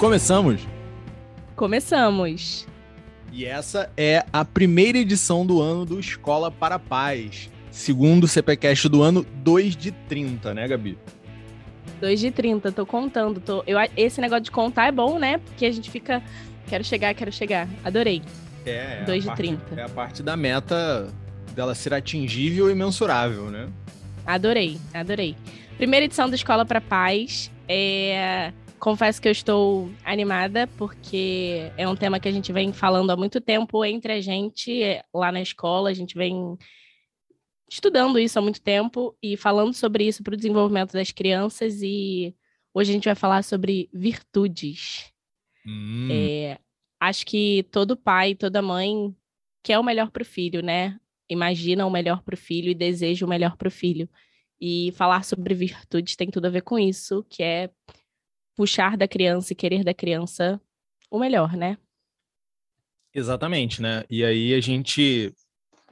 Começamos! Começamos! E essa é a primeira edição do ano do Escola para a Paz, segundo o CPCast do ano 2 de 30, né, Gabi? 2 de 30, tô contando. Tô... Eu, esse negócio de contar é bom, né? Porque a gente fica. Quero chegar, quero chegar. Adorei. É, é 2 de parte, 30. É a parte da meta dela ser atingível e mensurável, né? Adorei, adorei. Primeira edição do Escola para Paz. É... Confesso que eu estou animada, porque é um tema que a gente vem falando há muito tempo entre a gente é, lá na escola. A gente vem estudando isso há muito tempo e falando sobre isso para o desenvolvimento das crianças. E hoje a gente vai falar sobre virtudes. Hum. É, acho que todo pai, toda mãe quer o melhor para o filho, né? Imagina o melhor para o filho e deseja o melhor para o filho. E falar sobre virtudes tem tudo a ver com isso, que é puxar da criança e querer da criança o melhor, né? Exatamente, né? E aí a gente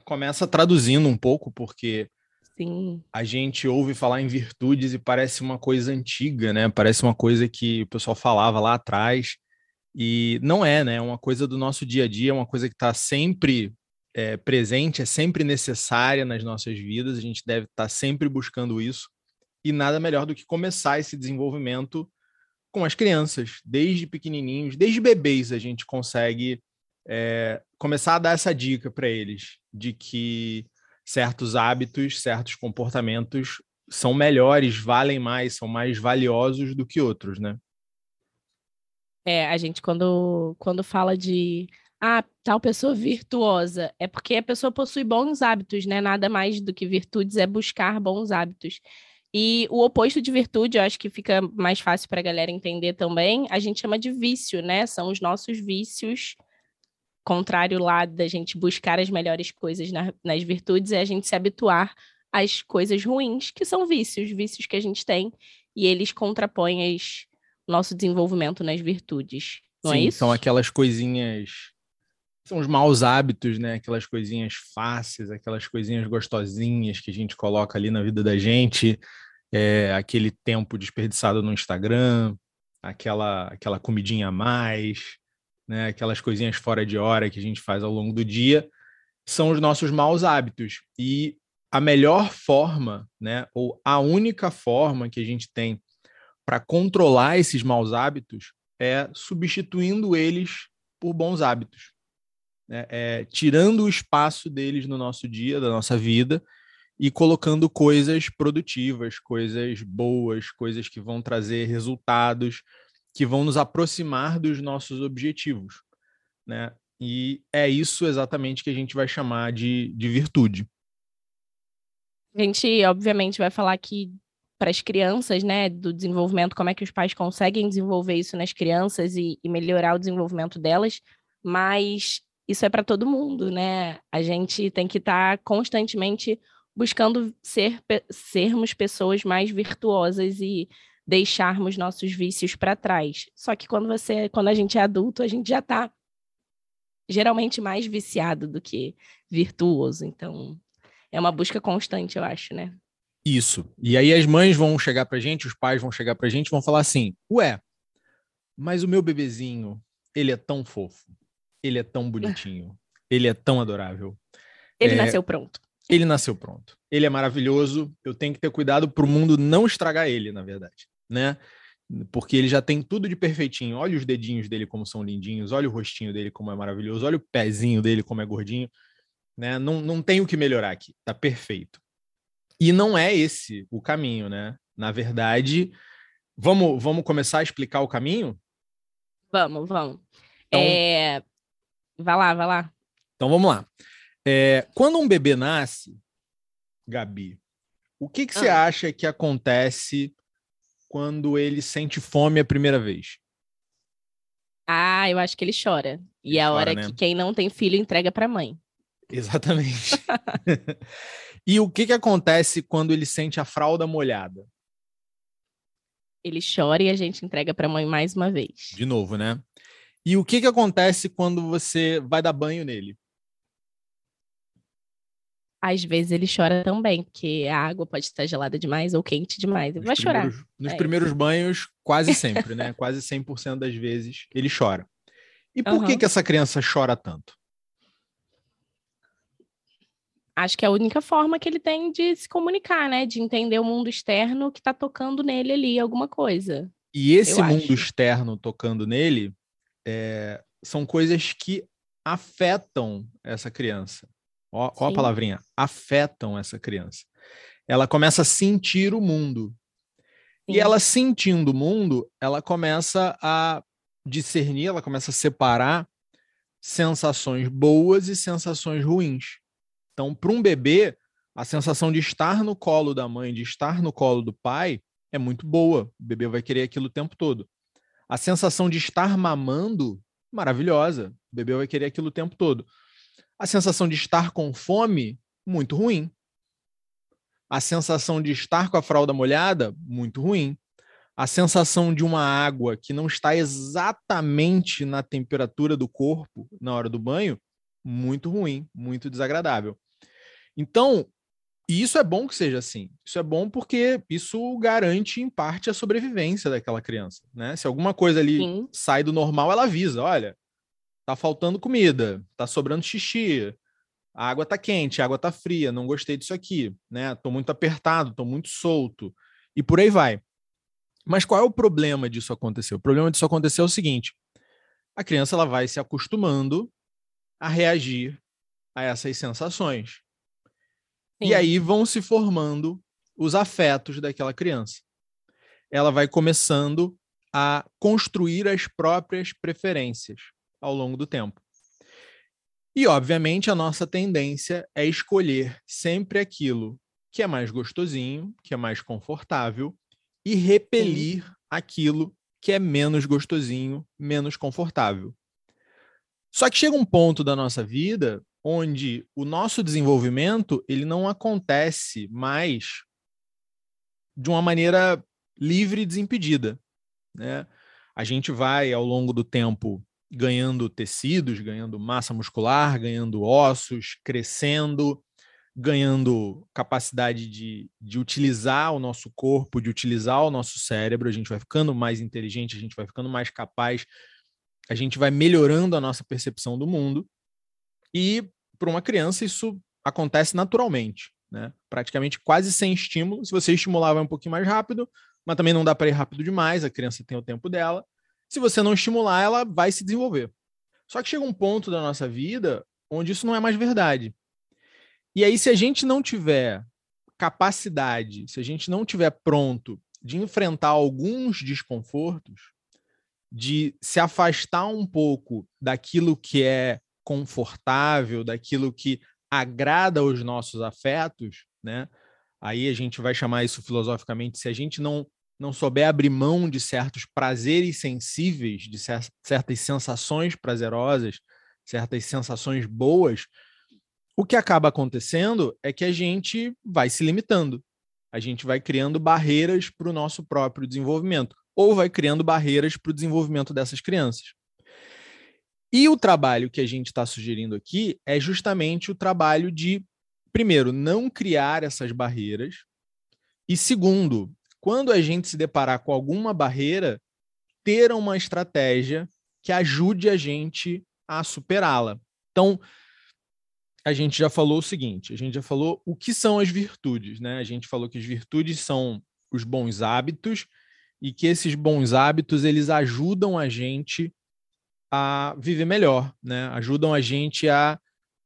começa traduzindo um pouco, porque Sim. a gente ouve falar em virtudes e parece uma coisa antiga, né? Parece uma coisa que o pessoal falava lá atrás. E não é, né? É uma coisa do nosso dia a dia, é uma coisa que está sempre é, presente, é sempre necessária nas nossas vidas. A gente deve estar tá sempre buscando isso. E nada melhor do que começar esse desenvolvimento com as crianças, desde pequenininhos, desde bebês, a gente consegue é, começar a dar essa dica para eles de que certos hábitos, certos comportamentos são melhores, valem mais, são mais valiosos do que outros, né? É, a gente quando, quando fala de ah, tal pessoa virtuosa, é porque a pessoa possui bons hábitos, né? Nada mais do que virtudes é buscar bons hábitos. E o oposto de virtude, eu acho que fica mais fácil para a galera entender também, a gente chama de vício, né? São os nossos vícios, contrário lá da gente buscar as melhores coisas na, nas virtudes, é a gente se habituar às coisas ruins, que são vícios, vícios que a gente tem, e eles contrapõem as, nosso desenvolvimento nas virtudes. Não é Sim, é isso? São aquelas coisinhas. São os maus hábitos, né? Aquelas coisinhas fáceis, aquelas coisinhas gostosinhas que a gente coloca ali na vida da gente, é, aquele tempo desperdiçado no Instagram, aquela, aquela comidinha a mais, né? Aquelas coisinhas fora de hora que a gente faz ao longo do dia, são os nossos maus hábitos. E a melhor forma, né? Ou a única forma que a gente tem para controlar esses maus hábitos é substituindo eles por bons hábitos, né? é, tirando o espaço deles no nosso dia, da nossa vida, e colocando coisas produtivas, coisas boas, coisas que vão trazer resultados, que vão nos aproximar dos nossos objetivos. Né? E é isso exatamente que a gente vai chamar de, de virtude. A gente, obviamente, vai falar aqui para as crianças, né, do desenvolvimento, como é que os pais conseguem desenvolver isso nas crianças e, e melhorar o desenvolvimento delas, mas isso é para todo mundo, né? A gente tem que estar tá constantemente buscando ser, sermos pessoas mais virtuosas e deixarmos nossos vícios para trás. Só que quando você, quando a gente é adulto, a gente já está geralmente mais viciado do que virtuoso. Então, é uma busca constante, eu acho, né? Isso. E aí as mães vão chegar pra gente, os pais vão chegar pra gente e vão falar assim: "Ué, mas o meu bebezinho, ele é tão fofo. Ele é tão bonitinho. ele é tão adorável. Ele é, nasceu pronto. Ele nasceu pronto. Ele é maravilhoso. Eu tenho que ter cuidado pro mundo não estragar ele, na verdade, né? Porque ele já tem tudo de perfeitinho. Olha os dedinhos dele como são lindinhos, olha o rostinho dele como é maravilhoso, olha o pezinho dele como é gordinho, né? Não, não tem o que melhorar aqui. Tá perfeito. E não é esse o caminho, né? Na verdade, vamos, vamos começar a explicar o caminho? Vamos, vamos. Então, é... Vai lá, vai lá. Então vamos lá. É, quando um bebê nasce, Gabi, o que, que ah. você acha que acontece quando ele sente fome a primeira vez? Ah, eu acho que ele chora. E é a hora né? que quem não tem filho entrega para a mãe. Exatamente. E o que, que acontece quando ele sente a fralda molhada? Ele chora e a gente entrega para a mãe mais uma vez. De novo, né? E o que, que acontece quando você vai dar banho nele? Às vezes ele chora também, porque a água pode estar gelada demais ou quente demais. Ele nos vai chorar. Nos é primeiros banhos, quase sempre, né? quase 100% das vezes ele chora. E por uhum. que, que essa criança chora tanto? Acho que é a única forma que ele tem de se comunicar, né? De entender o mundo externo que está tocando nele ali alguma coisa. E esse mundo acho. externo tocando nele é, são coisas que afetam essa criança. Ó, ó, a palavrinha, afetam essa criança. Ela começa a sentir o mundo. Sim. E ela sentindo o mundo, ela começa a discernir, ela começa a separar sensações boas e sensações ruins. Então, para um bebê, a sensação de estar no colo da mãe, de estar no colo do pai, é muito boa. O bebê vai querer aquilo o tempo todo. A sensação de estar mamando, maravilhosa. O bebê vai querer aquilo o tempo todo. A sensação de estar com fome, muito ruim. A sensação de estar com a fralda molhada, muito ruim. A sensação de uma água que não está exatamente na temperatura do corpo na hora do banho, muito ruim, muito desagradável. Então, e isso é bom que seja assim. Isso é bom porque isso garante, em parte, a sobrevivência daquela criança. Né? Se alguma coisa ali Sim. sai do normal, ela avisa: olha, tá faltando comida, tá sobrando xixi, a água tá quente, a água tá fria, não gostei disso aqui, né? Tô muito apertado, tô muito solto, e por aí vai. Mas qual é o problema disso acontecer? O problema disso acontecer é o seguinte: a criança ela vai se acostumando a reagir a essas sensações. Sim. E aí vão se formando os afetos daquela criança. Ela vai começando a construir as próprias preferências ao longo do tempo. E, obviamente, a nossa tendência é escolher sempre aquilo que é mais gostosinho, que é mais confortável, e repelir Sim. aquilo que é menos gostosinho, menos confortável. Só que chega um ponto da nossa vida onde o nosso desenvolvimento ele não acontece mais de uma maneira livre e desimpedida, né? A gente vai ao longo do tempo ganhando tecidos, ganhando massa muscular, ganhando ossos, crescendo, ganhando capacidade de, de utilizar o nosso corpo, de utilizar o nosso cérebro, a gente vai ficando mais inteligente, a gente vai ficando mais capaz, a gente vai melhorando a nossa percepção do mundo. E para uma criança isso acontece naturalmente, né? Praticamente quase sem estímulo. Se você estimular, vai um pouquinho mais rápido, mas também não dá para ir rápido demais, a criança tem o tempo dela. Se você não estimular, ela vai se desenvolver. Só que chega um ponto da nossa vida onde isso não é mais verdade. E aí, se a gente não tiver capacidade, se a gente não tiver pronto de enfrentar alguns desconfortos, de se afastar um pouco daquilo que é confortável, daquilo que agrada os nossos afetos, né? Aí a gente vai chamar isso filosoficamente, se a gente não não souber abrir mão de certos prazeres sensíveis, de certas sensações prazerosas, certas sensações boas, o que acaba acontecendo é que a gente vai se limitando. A gente vai criando barreiras para o nosso próprio desenvolvimento, ou vai criando barreiras para o desenvolvimento dessas crianças. E o trabalho que a gente está sugerindo aqui é justamente o trabalho de, primeiro, não criar essas barreiras, e segundo, quando a gente se deparar com alguma barreira, ter uma estratégia que ajude a gente a superá-la. Então, a gente já falou o seguinte: a gente já falou o que são as virtudes, né? A gente falou que as virtudes são os bons hábitos e que esses bons hábitos eles ajudam a gente a viver melhor, né? Ajudam a gente a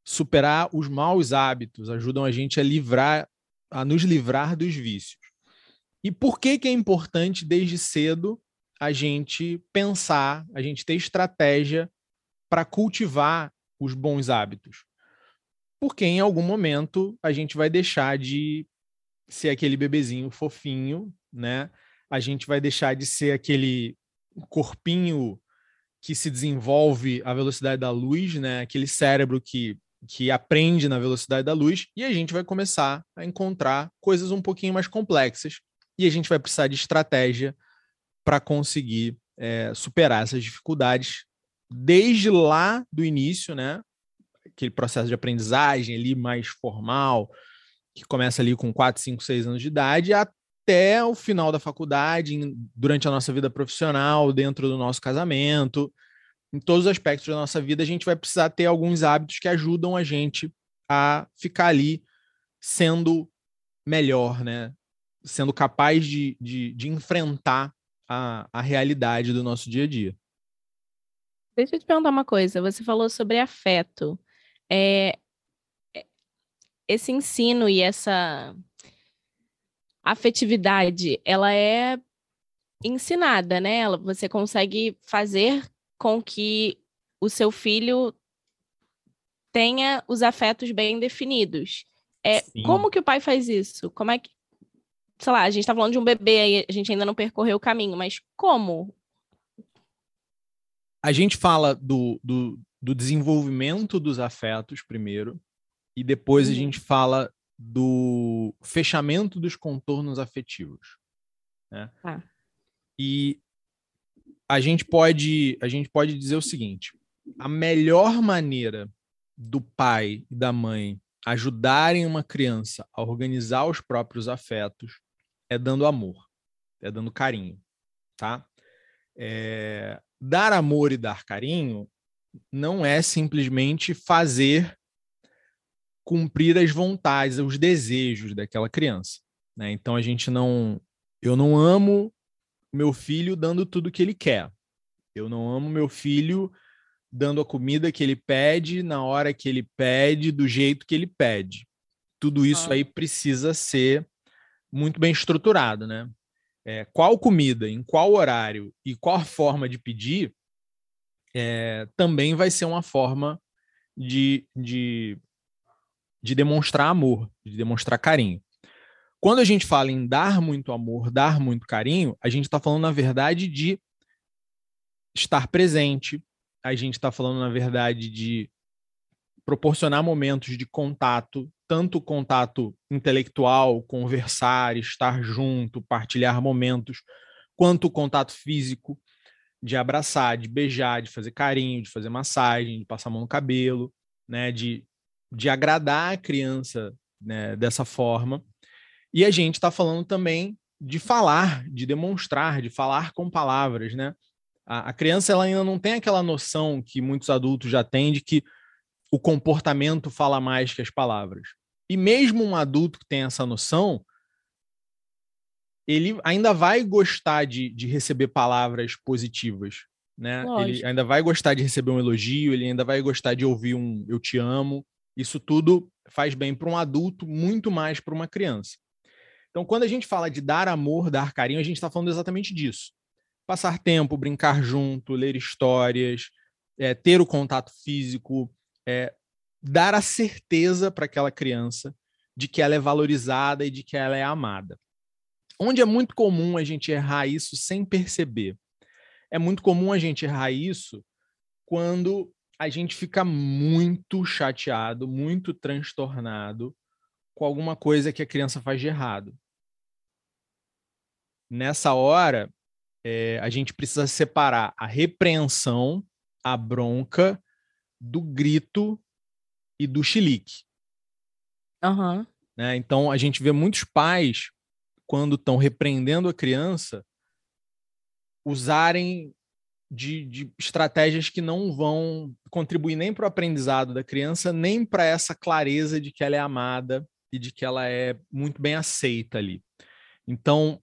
superar os maus hábitos, ajudam a gente a livrar, a nos livrar dos vícios. E por que que é importante desde cedo a gente pensar, a gente ter estratégia para cultivar os bons hábitos? Porque em algum momento a gente vai deixar de ser aquele bebezinho fofinho, né? A gente vai deixar de ser aquele corpinho que se desenvolve à velocidade da luz, né? Aquele cérebro que, que aprende na velocidade da luz, e a gente vai começar a encontrar coisas um pouquinho mais complexas, e a gente vai precisar de estratégia para conseguir é, superar essas dificuldades desde lá do início, né? aquele processo de aprendizagem ali mais formal, que começa ali com 4, 5, 6 anos de idade, até o final da faculdade, durante a nossa vida profissional, dentro do nosso casamento, em todos os aspectos da nossa vida, a gente vai precisar ter alguns hábitos que ajudam a gente a ficar ali sendo melhor, né? Sendo capaz de, de, de enfrentar a, a realidade do nosso dia a dia. Deixa eu te perguntar uma coisa. Você falou sobre afeto. É, é esse ensino e essa afetividade, ela é ensinada, né? Você consegue fazer com que o seu filho tenha os afetos bem definidos. É, como que o pai faz isso? Como é que, sei lá, a gente está falando de um bebê aí, a gente ainda não percorreu o caminho, mas como? A gente fala do, do, do desenvolvimento dos afetos primeiro, e depois uhum. a gente fala do fechamento dos contornos afetivos. Né? Ah. E a gente pode a gente pode dizer o seguinte: a melhor maneira do pai e da mãe ajudarem uma criança a organizar os próprios afetos é dando amor, é dando carinho, tá? É, dar amor e dar carinho não é simplesmente fazer cumprir as vontades, os desejos daquela criança, né? Então a gente não, eu não amo meu filho dando tudo que ele quer. Eu não amo meu filho dando a comida que ele pede, na hora que ele pede, do jeito que ele pede. Tudo isso ah. aí precisa ser muito bem estruturado, né? É, qual comida, em qual horário e qual forma de pedir é, também vai ser uma forma de, de, de demonstrar amor, de demonstrar carinho. Quando a gente fala em dar muito amor, dar muito carinho, a gente está falando, na verdade, de estar presente. A gente está falando, na verdade, de proporcionar momentos de contato, tanto contato intelectual, conversar, estar junto, partilhar momentos, quanto o contato físico, de abraçar, de beijar, de fazer carinho, de fazer massagem, de passar a mão no cabelo, né, de, de agradar a criança né, dessa forma. E a gente está falando também de falar, de demonstrar, de falar com palavras, né? A, a, criança ela ainda não tem aquela noção que muitos adultos já têm de que o comportamento fala mais que as palavras. E mesmo um adulto que tem essa noção, ele ainda vai gostar de, de receber palavras positivas, né? Ele ainda vai gostar de receber um elogio, ele ainda vai gostar de ouvir um eu te amo. Isso tudo faz bem para um adulto, muito mais para uma criança. Então, quando a gente fala de dar amor, dar carinho, a gente está falando exatamente disso. Passar tempo, brincar junto, ler histórias, é, ter o contato físico, é, dar a certeza para aquela criança de que ela é valorizada e de que ela é amada. Onde é muito comum a gente errar isso sem perceber. É muito comum a gente errar isso quando a gente fica muito chateado, muito transtornado com alguma coisa que a criança faz de errado nessa hora, é, a gente precisa separar a repreensão, a bronca, do grito e do chilique. Uhum. Né? Então, a gente vê muitos pais, quando estão repreendendo a criança, usarem de, de, estratégias que não vão contribuir nem para o aprendizado da criança, nem para essa clareza de que ela é amada e de que ela é muito bem aceita ali. Então,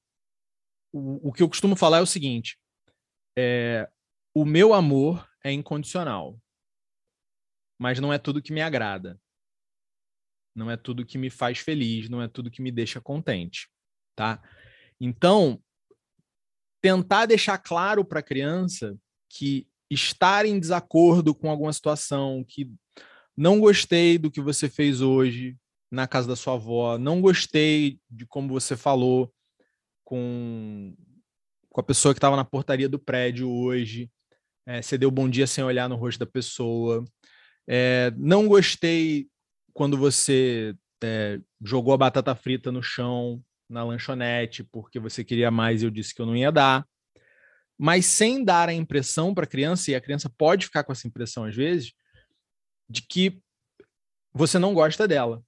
o, o que eu costumo falar é o seguinte: é, o meu amor é incondicional, mas não é tudo que me agrada. Não é tudo que me faz feliz, não é tudo que me deixa contente, tá? Então, tentar deixar claro para a criança que estar em desacordo com alguma situação, que não gostei do que você fez hoje na casa da sua avó, não gostei de como você falou, com, com a pessoa que estava na portaria do prédio hoje. É, você deu bom dia sem olhar no rosto da pessoa. É, não gostei quando você é, jogou a batata frita no chão na lanchonete porque você queria mais e eu disse que eu não ia dar. Mas sem dar a impressão para a criança, e a criança pode ficar com essa impressão às vezes, de que você não gosta dela.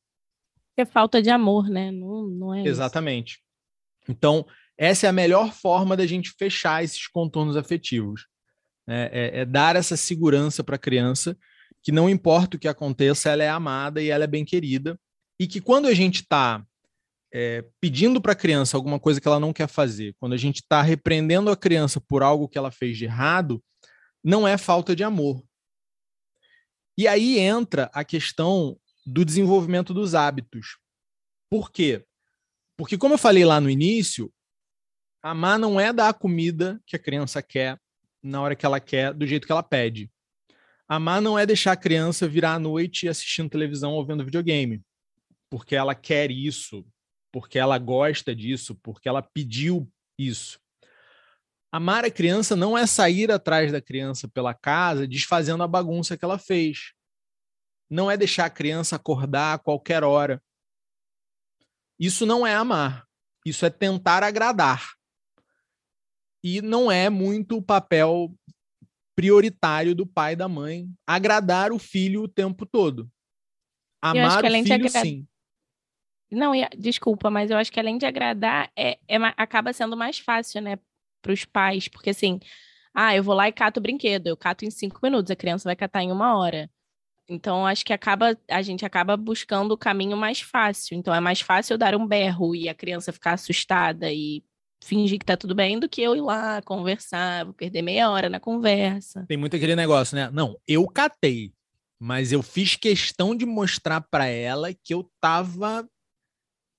É falta de amor, né? Não, não é Exatamente. Isso. Então, essa é a melhor forma da gente fechar esses contornos afetivos. É, é, é dar essa segurança para a criança que não importa o que aconteça, ela é amada e ela é bem querida. E que quando a gente está é, pedindo para a criança alguma coisa que ela não quer fazer, quando a gente está repreendendo a criança por algo que ela fez de errado, não é falta de amor. E aí entra a questão do desenvolvimento dos hábitos. Por quê? Porque, como eu falei lá no início, amar não é dar a comida que a criança quer na hora que ela quer, do jeito que ela pede. Amar não é deixar a criança virar à noite assistindo televisão ou vendo videogame, porque ela quer isso, porque ela gosta disso, porque ela pediu isso. Amar a criança não é sair atrás da criança pela casa desfazendo a bagunça que ela fez. Não é deixar a criança acordar a qualquer hora. Isso não é amar. Isso é tentar agradar. E não é muito o papel prioritário do pai e da mãe agradar o filho o tempo todo. Amar o filho, sim. Não, desculpa, mas eu acho que além de agradar, é, é acaba sendo mais fácil, né, para os pais, porque assim, ah, eu vou lá e cato o brinquedo, eu cato em cinco minutos, a criança vai catar em uma hora. Então, acho que acaba, a gente acaba buscando o caminho mais fácil. Então, é mais fácil eu dar um berro e a criança ficar assustada e fingir que tá tudo bem do que eu ir lá conversar, vou perder meia hora na conversa. Tem muito aquele negócio, né? Não, eu catei, mas eu fiz questão de mostrar para ela que eu tava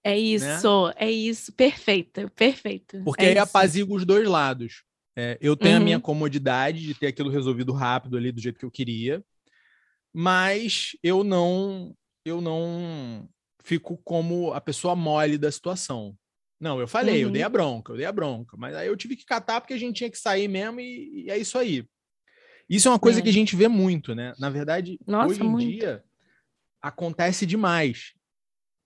é né? isso, né? é isso, perfeito, perfeito. Porque é aí apazigua os dois lados. É, eu tenho uhum. a minha comodidade de ter aquilo resolvido rápido ali do jeito que eu queria, mas eu não, eu não fico como a pessoa mole da situação. Não, eu falei, uhum. eu dei a bronca, eu dei a bronca, mas aí eu tive que catar porque a gente tinha que sair mesmo e, e é isso aí. Isso é uma coisa é. que a gente vê muito, né? Na verdade, Nossa, hoje em muito. dia acontece demais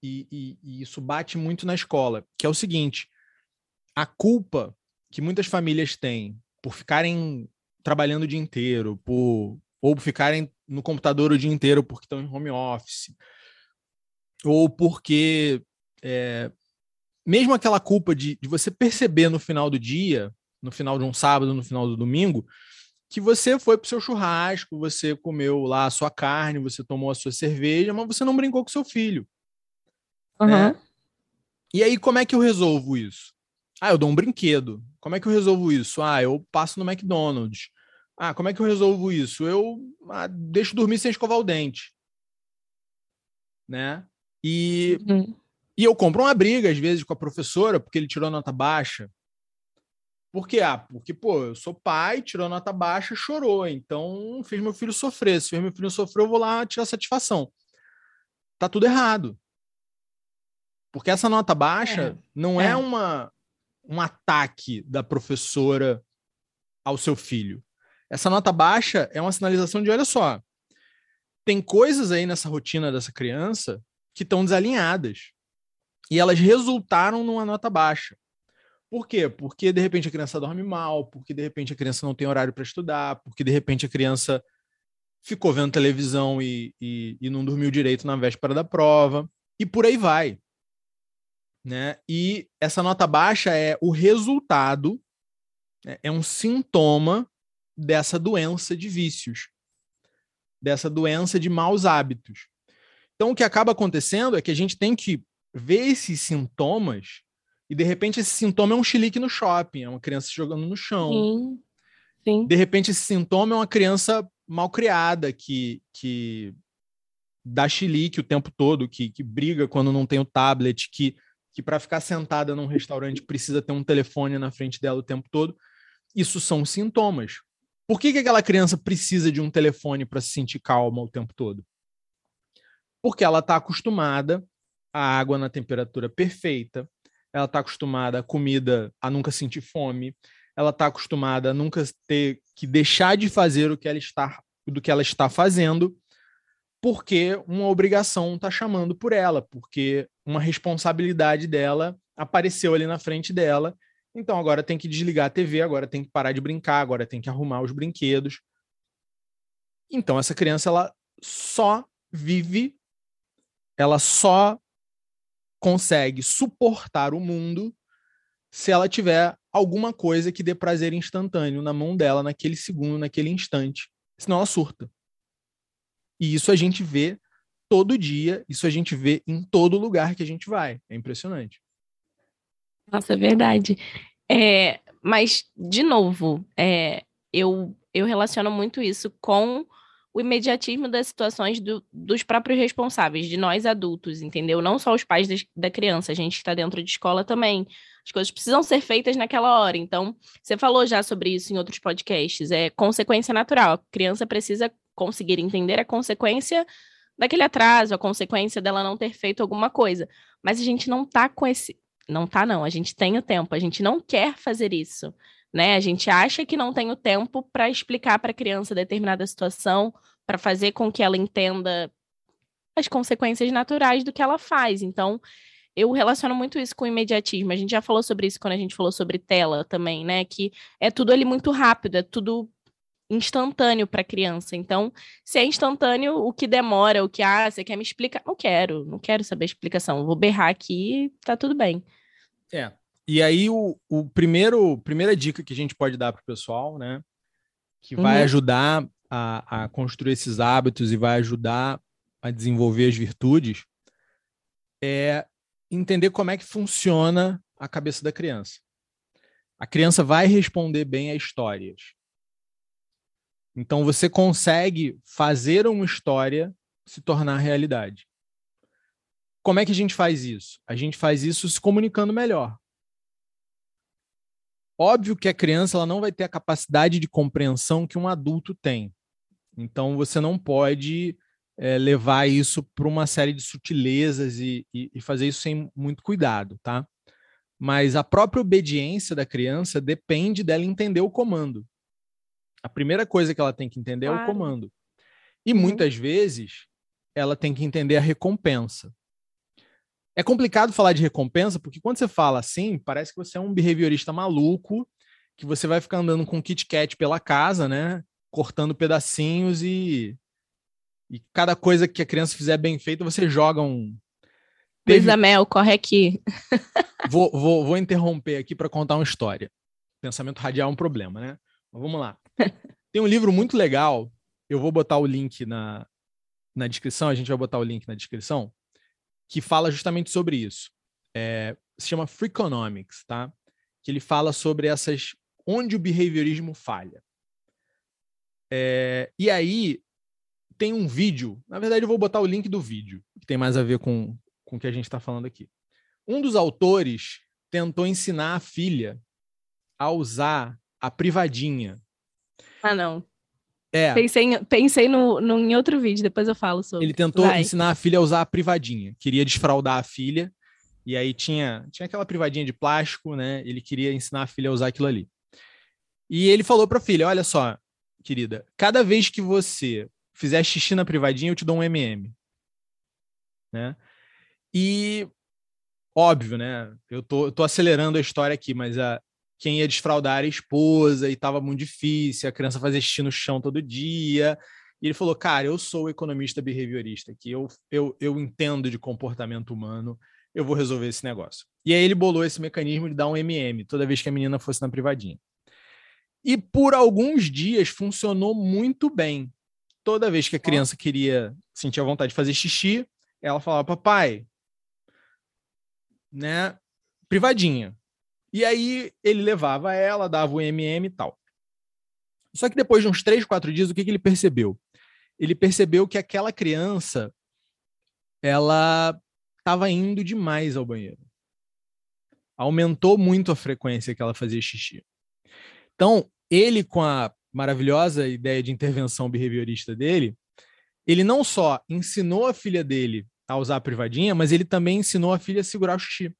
e, e, e isso bate muito na escola, que é o seguinte: a culpa que muitas famílias têm por ficarem trabalhando o dia inteiro, por ou ficarem no computador o dia inteiro porque estão em home office, ou porque é, mesmo aquela culpa de, de você perceber no final do dia, no final de um sábado, no final do domingo, que você foi para o seu churrasco, você comeu lá a sua carne, você tomou a sua cerveja, mas você não brincou com seu filho. Uhum. Né? E aí, como é que eu resolvo isso? Ah, eu dou um brinquedo. Como é que eu resolvo isso? Ah, eu passo no McDonald's. Ah, como é que eu resolvo isso? Eu ah, deixo dormir sem escovar o dente. Né? E, uhum. E eu compro uma briga, às vezes, com a professora, porque ele tirou nota baixa. Por quê? Ah, porque, pô, eu sou pai, tirou nota baixa, chorou. Então, fez meu filho sofrer. Se fez meu filho sofrer, eu vou lá tirar satisfação. Tá tudo errado. Porque essa nota baixa é. não é, é uma, um ataque da professora ao seu filho. Essa nota baixa é uma sinalização de: olha só, tem coisas aí nessa rotina dessa criança que estão desalinhadas. E elas resultaram numa nota baixa. Por quê? Porque de repente a criança dorme mal, porque de repente a criança não tem horário para estudar, porque de repente a criança ficou vendo televisão e, e, e, não dormiu direito na véspera da prova, e por aí vai né? E essa nota baixa é o resultado, né? é um sintoma dessa doença de vícios, dessa doença de maus hábitos. Então, o que acaba acontecendo é que a gente tem que ver esses sintomas e, de repente, esse sintoma é um chilique no shopping, é uma criança jogando no chão. Sim. Sim. De repente, esse sintoma é uma criança mal criada que, que dá chilique o tempo todo, que, que briga quando não tem o tablet, que que para ficar sentada num restaurante precisa ter um telefone na frente dela o tempo todo. Isso são sintomas. Por que, que aquela criança precisa de um telefone para se sentir calma o tempo todo? Porque ela está acostumada à água na temperatura perfeita, ela está acostumada à comida, a nunca sentir fome, ela está acostumada a nunca ter que deixar de fazer o que ela está, do que ela está fazendo, porque uma obrigação está chamando por ela, porque uma responsabilidade dela apareceu ali na frente dela. Então agora tem que desligar a TV, agora tem que parar de brincar, agora tem que arrumar os brinquedos. Então essa criança ela só vive ela só consegue suportar o mundo se ela tiver alguma coisa que dê prazer instantâneo na mão dela naquele segundo, naquele instante. Senão ela surta. E isso a gente vê todo dia, isso a gente vê em todo lugar que a gente vai. É impressionante. Nossa, é verdade. É, mas, de novo, é, eu, eu relaciono muito isso com o imediatismo das situações do, dos próprios responsáveis, de nós adultos, entendeu? Não só os pais da criança, a gente está dentro de escola também. As coisas precisam ser feitas naquela hora. Então, você falou já sobre isso em outros podcasts, é consequência natural. A criança precisa conseguir entender a consequência daquele atraso, a consequência dela não ter feito alguma coisa. Mas a gente não tá com esse. Não tá, não. A gente tem o tempo, a gente não quer fazer isso né? A gente acha que não tem o tempo para explicar para a criança determinada situação, para fazer com que ela entenda as consequências naturais do que ela faz. Então, eu relaciono muito isso com o imediatismo. A gente já falou sobre isso quando a gente falou sobre tela também, né? Que é tudo ali muito rápido, é tudo instantâneo para a criança. Então, se é instantâneo, o que demora, o que ah, você quer me explicar? Não quero, não quero saber a explicação. Vou berrar aqui, tá tudo bem. É. E aí, o, o primeiro, primeira dica que a gente pode dar para o pessoal, né? Que vai uhum. ajudar a, a construir esses hábitos e vai ajudar a desenvolver as virtudes é entender como é que funciona a cabeça da criança. A criança vai responder bem a histórias. Então você consegue fazer uma história se tornar realidade. Como é que a gente faz isso? A gente faz isso se comunicando melhor. Óbvio que a criança ela não vai ter a capacidade de compreensão que um adulto tem. Então você não pode é, levar isso para uma série de sutilezas e, e, e, fazer isso sem muito cuidado, tá? Mas a própria obediência da criança depende dela entender o comando. A primeira coisa que ela tem que entender claro. é o comando. E uhum. muitas vezes ela tem que entender a recompensa. É complicado falar de recompensa, porque quando você fala assim, parece que você é um behaviorista maluco, que você vai ficar andando com Kit Kat pela casa, né? Cortando pedacinhos e. E cada coisa que a criança fizer bem feita, você joga um. Teve... Mel, corre aqui. vou, vou, vou interromper aqui para contar uma história. Pensamento radial é um problema, né? Mas vamos lá. Tem um livro muito legal. Eu vou botar o link na, na descrição. A gente vai botar o link na descrição que fala justamente sobre isso. É, se chama Freakonomics, tá? Que ele fala sobre essas onde o behaviorismo falha. É, e aí tem um vídeo. Na verdade, eu vou botar o link do vídeo, que tem mais a ver com, com o que a gente está falando aqui. Um dos autores tentou ensinar a filha a usar a privadinha. Ah, não. É. Pensei, pensei no, no, em outro vídeo, depois eu falo sobre. Ele tentou Vai. ensinar a filha a usar a privadinha. Queria desfraudar a filha. E aí tinha, tinha aquela privadinha de plástico, né? Ele queria ensinar a filha a usar aquilo ali. E ele falou para a filha: Olha só, querida, cada vez que você fizer xixi na privadinha, eu te dou um MM. Né? E óbvio, né? Eu tô, eu tô acelerando a história aqui, mas a, quem ia desfraudar era a esposa e estava muito difícil, a criança fazia xixi no chão todo dia. E ele falou: Cara, eu sou economista behaviorista, que eu, eu, eu entendo de comportamento humano, eu vou resolver esse negócio. E aí ele bolou esse mecanismo de dar um MM toda vez que a menina fosse na privadinha. E por alguns dias funcionou muito bem. Toda vez que a criança queria sentir a vontade de fazer xixi, ela falava: Papai, né? Privadinha. E aí ele levava ela, dava o MM e tal. Só que depois de uns três, quatro dias, o que, que ele percebeu? Ele percebeu que aquela criança ela estava indo demais ao banheiro. Aumentou muito a frequência que ela fazia xixi. Então, ele, com a maravilhosa ideia de intervenção behaviorista dele, ele não só ensinou a filha dele a usar a privadinha, mas ele também ensinou a filha a segurar o xixi.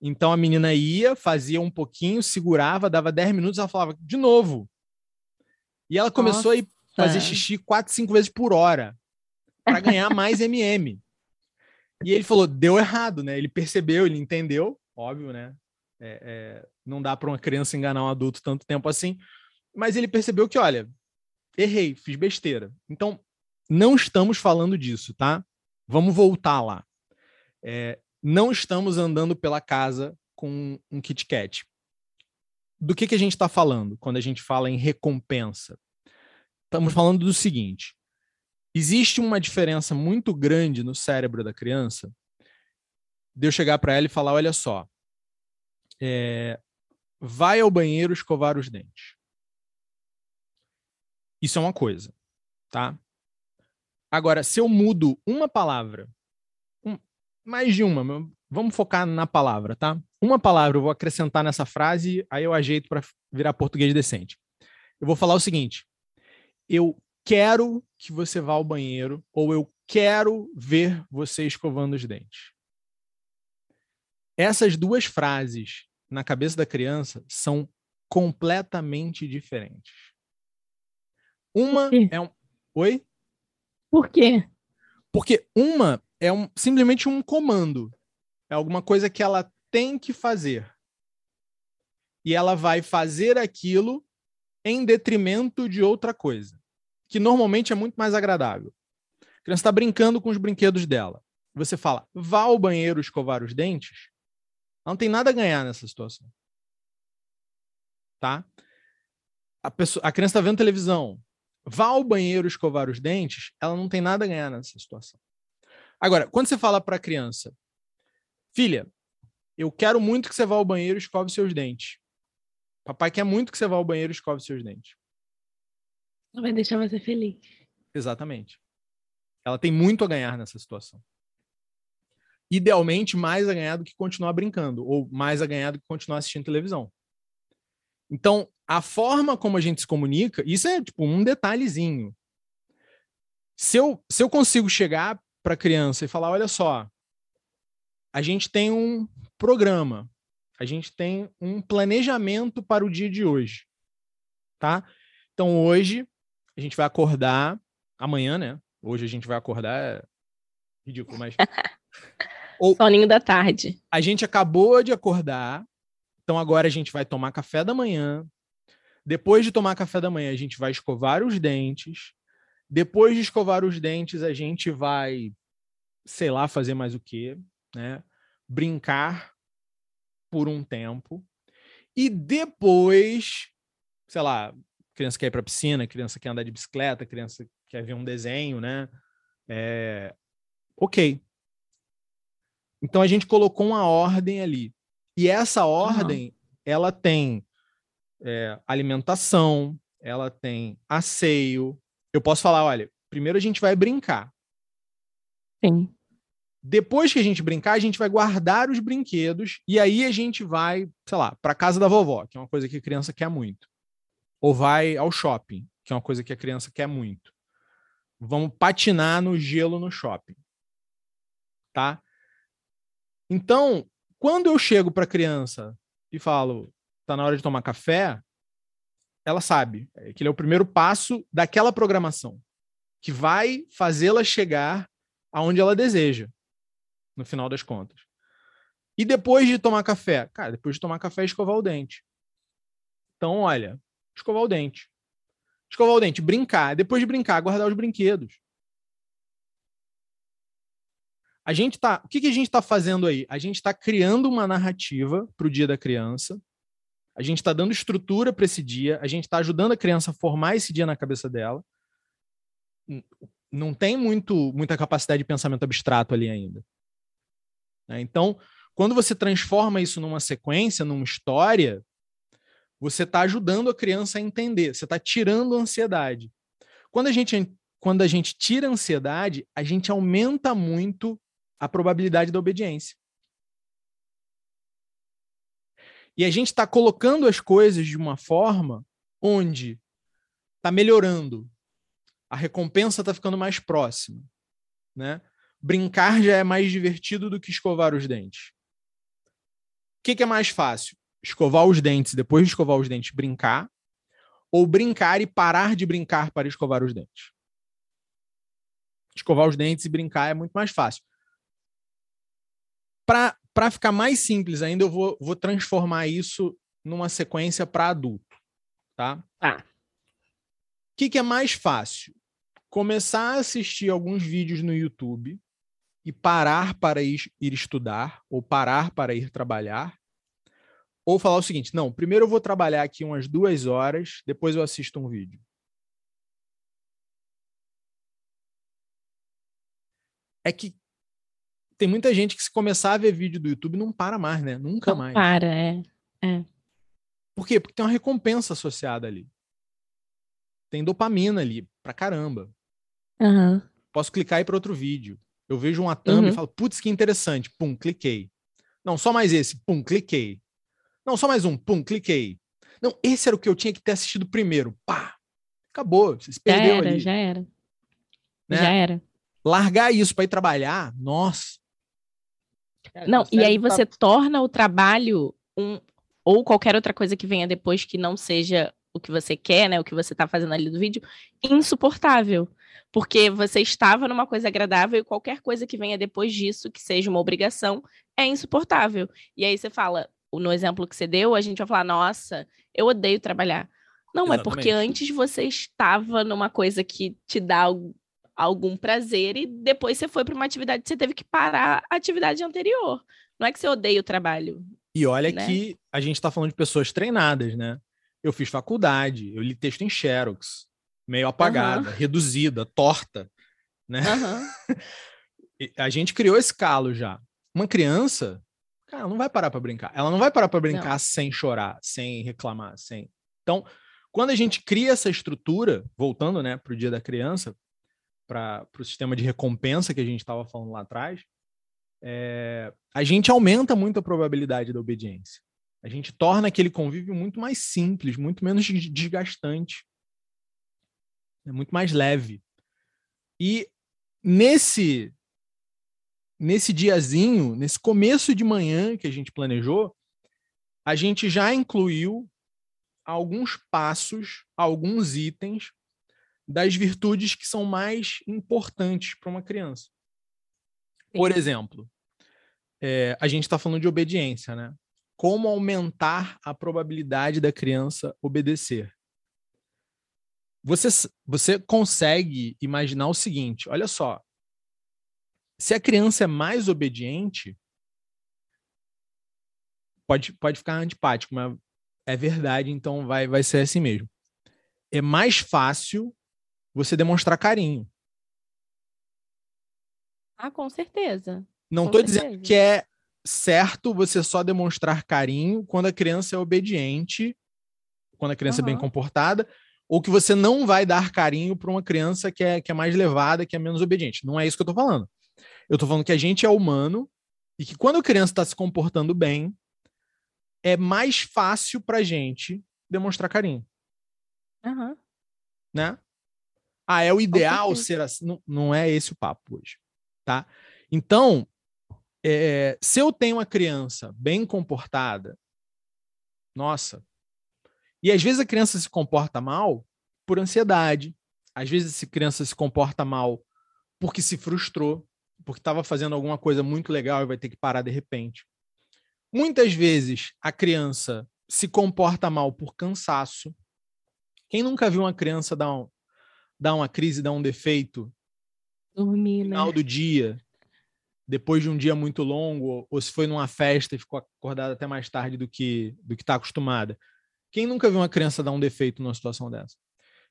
Então a menina ia, fazia um pouquinho, segurava, dava 10 minutos, ela falava de novo. E ela começou Nossa. a fazer xixi quatro, cinco vezes por hora para ganhar mais MM. E ele falou, deu errado, né? Ele percebeu, ele entendeu, óbvio, né? É, é, não dá para uma criança enganar um adulto tanto tempo assim. Mas ele percebeu que, olha, errei, fiz besteira. Então, não estamos falando disso, tá? vamos voltar lá. É, não estamos andando pela casa com um Kit Kat. Do que, que a gente está falando quando a gente fala em recompensa? Estamos falando do seguinte: existe uma diferença muito grande no cérebro da criança de eu chegar para ela e falar: olha só, é, vai ao banheiro escovar os dentes. Isso é uma coisa, tá? Agora, se eu mudo uma palavra, mais de uma, vamos focar na palavra, tá? Uma palavra eu vou acrescentar nessa frase, aí eu ajeito para virar português decente. Eu vou falar o seguinte: eu quero que você vá ao banheiro ou eu quero ver você escovando os dentes. Essas duas frases na cabeça da criança são completamente diferentes. Uma é um. Oi? Por quê? Porque uma é um, simplesmente um comando. É alguma coisa que ela tem que fazer. E ela vai fazer aquilo em detrimento de outra coisa, que normalmente é muito mais agradável. A criança está brincando com os brinquedos dela. Você fala, vá ao banheiro escovar os dentes. Ela não tem nada a ganhar nessa situação. Tá? A, pessoa, a criança está vendo televisão vá ao banheiro escovar os dentes, ela não tem nada a ganhar nessa situação. Agora, quando você fala para a criança, filha, eu quero muito que você vá ao banheiro e escove seus dentes. Papai quer muito que você vá ao banheiro e escove seus dentes. Vai deixar você feliz. Exatamente. Ela tem muito a ganhar nessa situação. Idealmente, mais a ganhar do que continuar brincando, ou mais a ganhar do que continuar assistindo televisão. Então, a forma como a gente se comunica, isso é tipo um detalhezinho. Se eu, se eu consigo chegar para a criança e falar: olha só, a gente tem um programa, a gente tem um planejamento para o dia de hoje, tá? Então, hoje, a gente vai acordar, amanhã, né? Hoje a gente vai acordar, é ridículo, mas. Ou, Soninho da tarde. A gente acabou de acordar, então agora a gente vai tomar café da manhã, depois de tomar café da manhã, a gente vai escovar os dentes. Depois de escovar os dentes, a gente vai, sei lá, fazer mais o quê, né? Brincar por um tempo. E depois, sei lá, criança quer ir para piscina, criança quer andar de bicicleta, criança quer ver um desenho, né? É... Ok. Então a gente colocou uma ordem ali. E essa ordem, uhum. ela tem é, alimentação, ela tem asseio. Eu posso falar, olha, primeiro a gente vai brincar. Sim. Depois que a gente brincar, a gente vai guardar os brinquedos e aí a gente vai, sei lá, para casa da vovó, que é uma coisa que a criança quer muito. Ou vai ao shopping, que é uma coisa que a criança quer muito. Vamos patinar no gelo no shopping. Tá? Então, quando eu chego para a criança e falo, está na hora de tomar café, ela sabe que ele é o primeiro passo daquela programação que vai fazê-la chegar aonde ela deseja, no final das contas. E depois de tomar café? Cara, depois de tomar café, escovar o dente. Então, olha, escovar o dente. Escovar o dente, brincar. Depois de brincar, guardar os brinquedos. A gente tá, o que, que a gente está fazendo aí? A gente está criando uma narrativa para o dia da criança a gente está dando estrutura para esse dia, a gente está ajudando a criança a formar esse dia na cabeça dela. Não tem muito, muita capacidade de pensamento abstrato ali ainda. Né? Então, quando você transforma isso numa sequência, numa história, você está ajudando a criança a entender, você está tirando a ansiedade. Quando a, gente, quando a gente tira a ansiedade, a gente aumenta muito a probabilidade da obediência. E a gente está colocando as coisas de uma forma onde está melhorando. A recompensa está ficando mais próxima. Né? Brincar já é mais divertido do que escovar os dentes. O que, que é mais fácil? Escovar os dentes depois de escovar os dentes, brincar? Ou brincar e parar de brincar para escovar os dentes? Escovar os dentes e brincar é muito mais fácil. Para para ficar mais simples ainda, eu vou, vou transformar isso numa sequência para adulto, tá? Tá. O que, que é mais fácil? Começar a assistir alguns vídeos no YouTube e parar para ir, ir estudar ou parar para ir trabalhar, ou falar o seguinte: não, primeiro eu vou trabalhar aqui umas duas horas, depois eu assisto um vídeo. É que tem muita gente que se começar a ver vídeo do YouTube não para mais, né? Nunca Não mais. para, é. é. Por quê? Porque tem uma recompensa associada ali. Tem dopamina ali, pra caramba. Aham. Posso clicar ir para outro vídeo. Eu vejo uma thumb Uhum. e falo, putz, que interessante. Pum, cliquei. Não, só mais esse. Pum, cliquei. Não, só mais um. Pum, cliquei. Não, esse era o que eu tinha que ter assistido primeiro. Pá! Acabou. Você se Já perdeu era, ali. já era. né? Já era. Largar isso para ir trabalhar, nossa. Cara, Não, e aí cérebro tá- você torna o trabalho um ou qualquer outra coisa que venha depois que não seja o que você quer, né, o que você tá fazendo ali do vídeo, insuportável. Porque você estava numa coisa agradável e qualquer coisa que venha depois disso, que seja uma obrigação, é insuportável. E aí você fala, no exemplo que você deu, a gente vai falar, nossa, eu odeio trabalhar. Não, é porque Exatamente. antes você estava numa coisa que te dá algum prazer e depois você foi para uma atividade que você teve que parar a atividade anterior. Não é que você odeia o trabalho. E olha né? que a gente está falando de pessoas treinadas, né? Eu fiz faculdade, eu li texto em Xerox, meio apagada, reduzida, torta, né? E A gente criou esse calo já. Uma criança, cara, não vai parar para brincar. Ela não vai parar para brincar sem chorar, sem reclamar, sem. Então, quando a gente cria essa estrutura, voltando, né, para o dia da criança, para o sistema de recompensa que a gente estava falando lá atrás, é, a gente aumenta muito a probabilidade da obediência. A gente torna aquele convívio muito mais simples, muito menos des- desgastante, é muito mais leve. E nesse nesse diazinho, nesse começo de manhã que a gente planejou, a gente já incluiu alguns passos, alguns itens das virtudes que são mais importantes para uma criança. Por exemplo, é, a gente está falando de obediência, né? Como aumentar a probabilidade da criança obedecer? Você, você consegue imaginar o seguinte: olha só, se a criança é mais obediente, pode, pode ficar antipático, mas é verdade, então vai, vai ser assim mesmo. É mais fácil você demonstrar carinho. Ah, com certeza. Não estou dizendo que é certo você só demonstrar carinho quando a criança é obediente, quando a criança é bem comportada, ou que você não vai dar carinho para uma criança que é, que é mais levada, que é menos obediente. Não é isso que eu estou falando. Eu estou falando que a gente é humano e que quando a criança está se comportando bem, é mais fácil para a gente demonstrar carinho, Aham. né? Ah, é o ideal ser assim. Não, não é esse o papo hoje, tá? Então, é, se eu tenho uma criança bem comportada, nossa. E às vezes a criança se comporta mal por ansiedade, às vezes a criança se comporta mal porque se frustrou, porque estava fazendo alguma coisa muito legal e vai ter que parar de repente. Muitas vezes a criança se comporta mal por cansaço. Quem nunca viu uma criança dar, um, dar uma crise, dar um defeito Dormir, no né? final do dia, depois de um dia muito longo, ou se foi numa festa e ficou acordada até mais tarde do que do que está acostumada. Quem nunca viu uma criança dar um defeito numa situação dessa?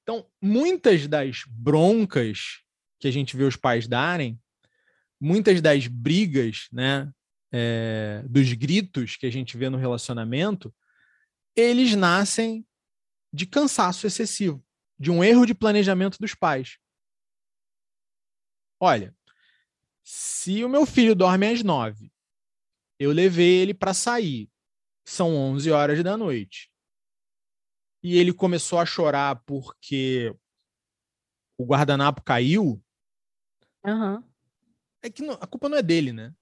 Então, muitas das broncas que a gente vê os pais darem, muitas das brigas, né, é, dos gritos que a gente vê no relacionamento, eles nascem de cansaço excessivo, de um erro de planejamento dos pais. Olha, se o meu filho dorme às nove, eu levei ele para sair, são 11 horas da noite, e ele começou a chorar porque o guardanapo caiu, Aham. é que não- a culpa não é dele, né?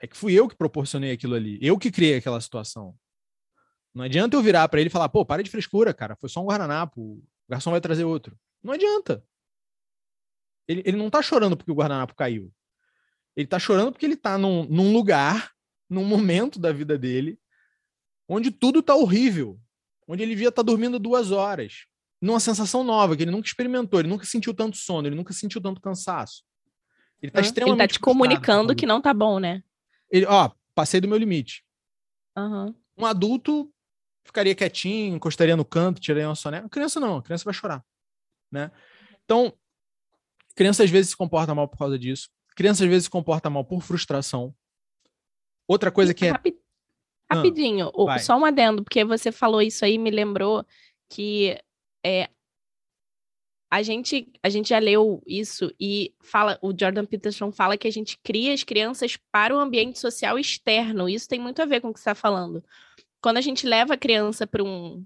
É que fui eu que proporcionei aquilo ali, eu que criei aquela situação. Não adianta eu virar para ele e falar, pô, para de frescura, cara, foi só um guardanapo, o garçom vai trazer outro. Não adianta. Ele, ele não tá chorando porque o guardanapo caiu. Ele tá chorando porque ele tá num, num lugar, num momento da vida dele, onde tudo tá horrível. Onde ele devia estar dormindo duas horas. Numa sensação nova, que ele nunca experimentou, ele nunca sentiu tanto sono, ele nunca sentiu tanto cansaço. Ele tá Hã? extremamente Ele tá te comunicando com que não tá bom, né? Ele, ó, passei do meu limite. Aham. Um adulto ficaria quietinho, encostaria no canto, tiraria uma soneca. Criança não, a criança vai chorar, né? Então, criança às vezes se comporta mal por causa disso. Criança às vezes se comporta mal por frustração. Outra coisa que é Rapi- Ah, Rapidinho, vai. só um adendo, porque você falou isso aí, me lembrou que é, a, gente, a gente já leu isso e fala, o Jordan Peterson fala que a gente cria as crianças para o ambiente social externo. Isso tem muito a ver com o que você está falando. Quando a gente leva a criança para um,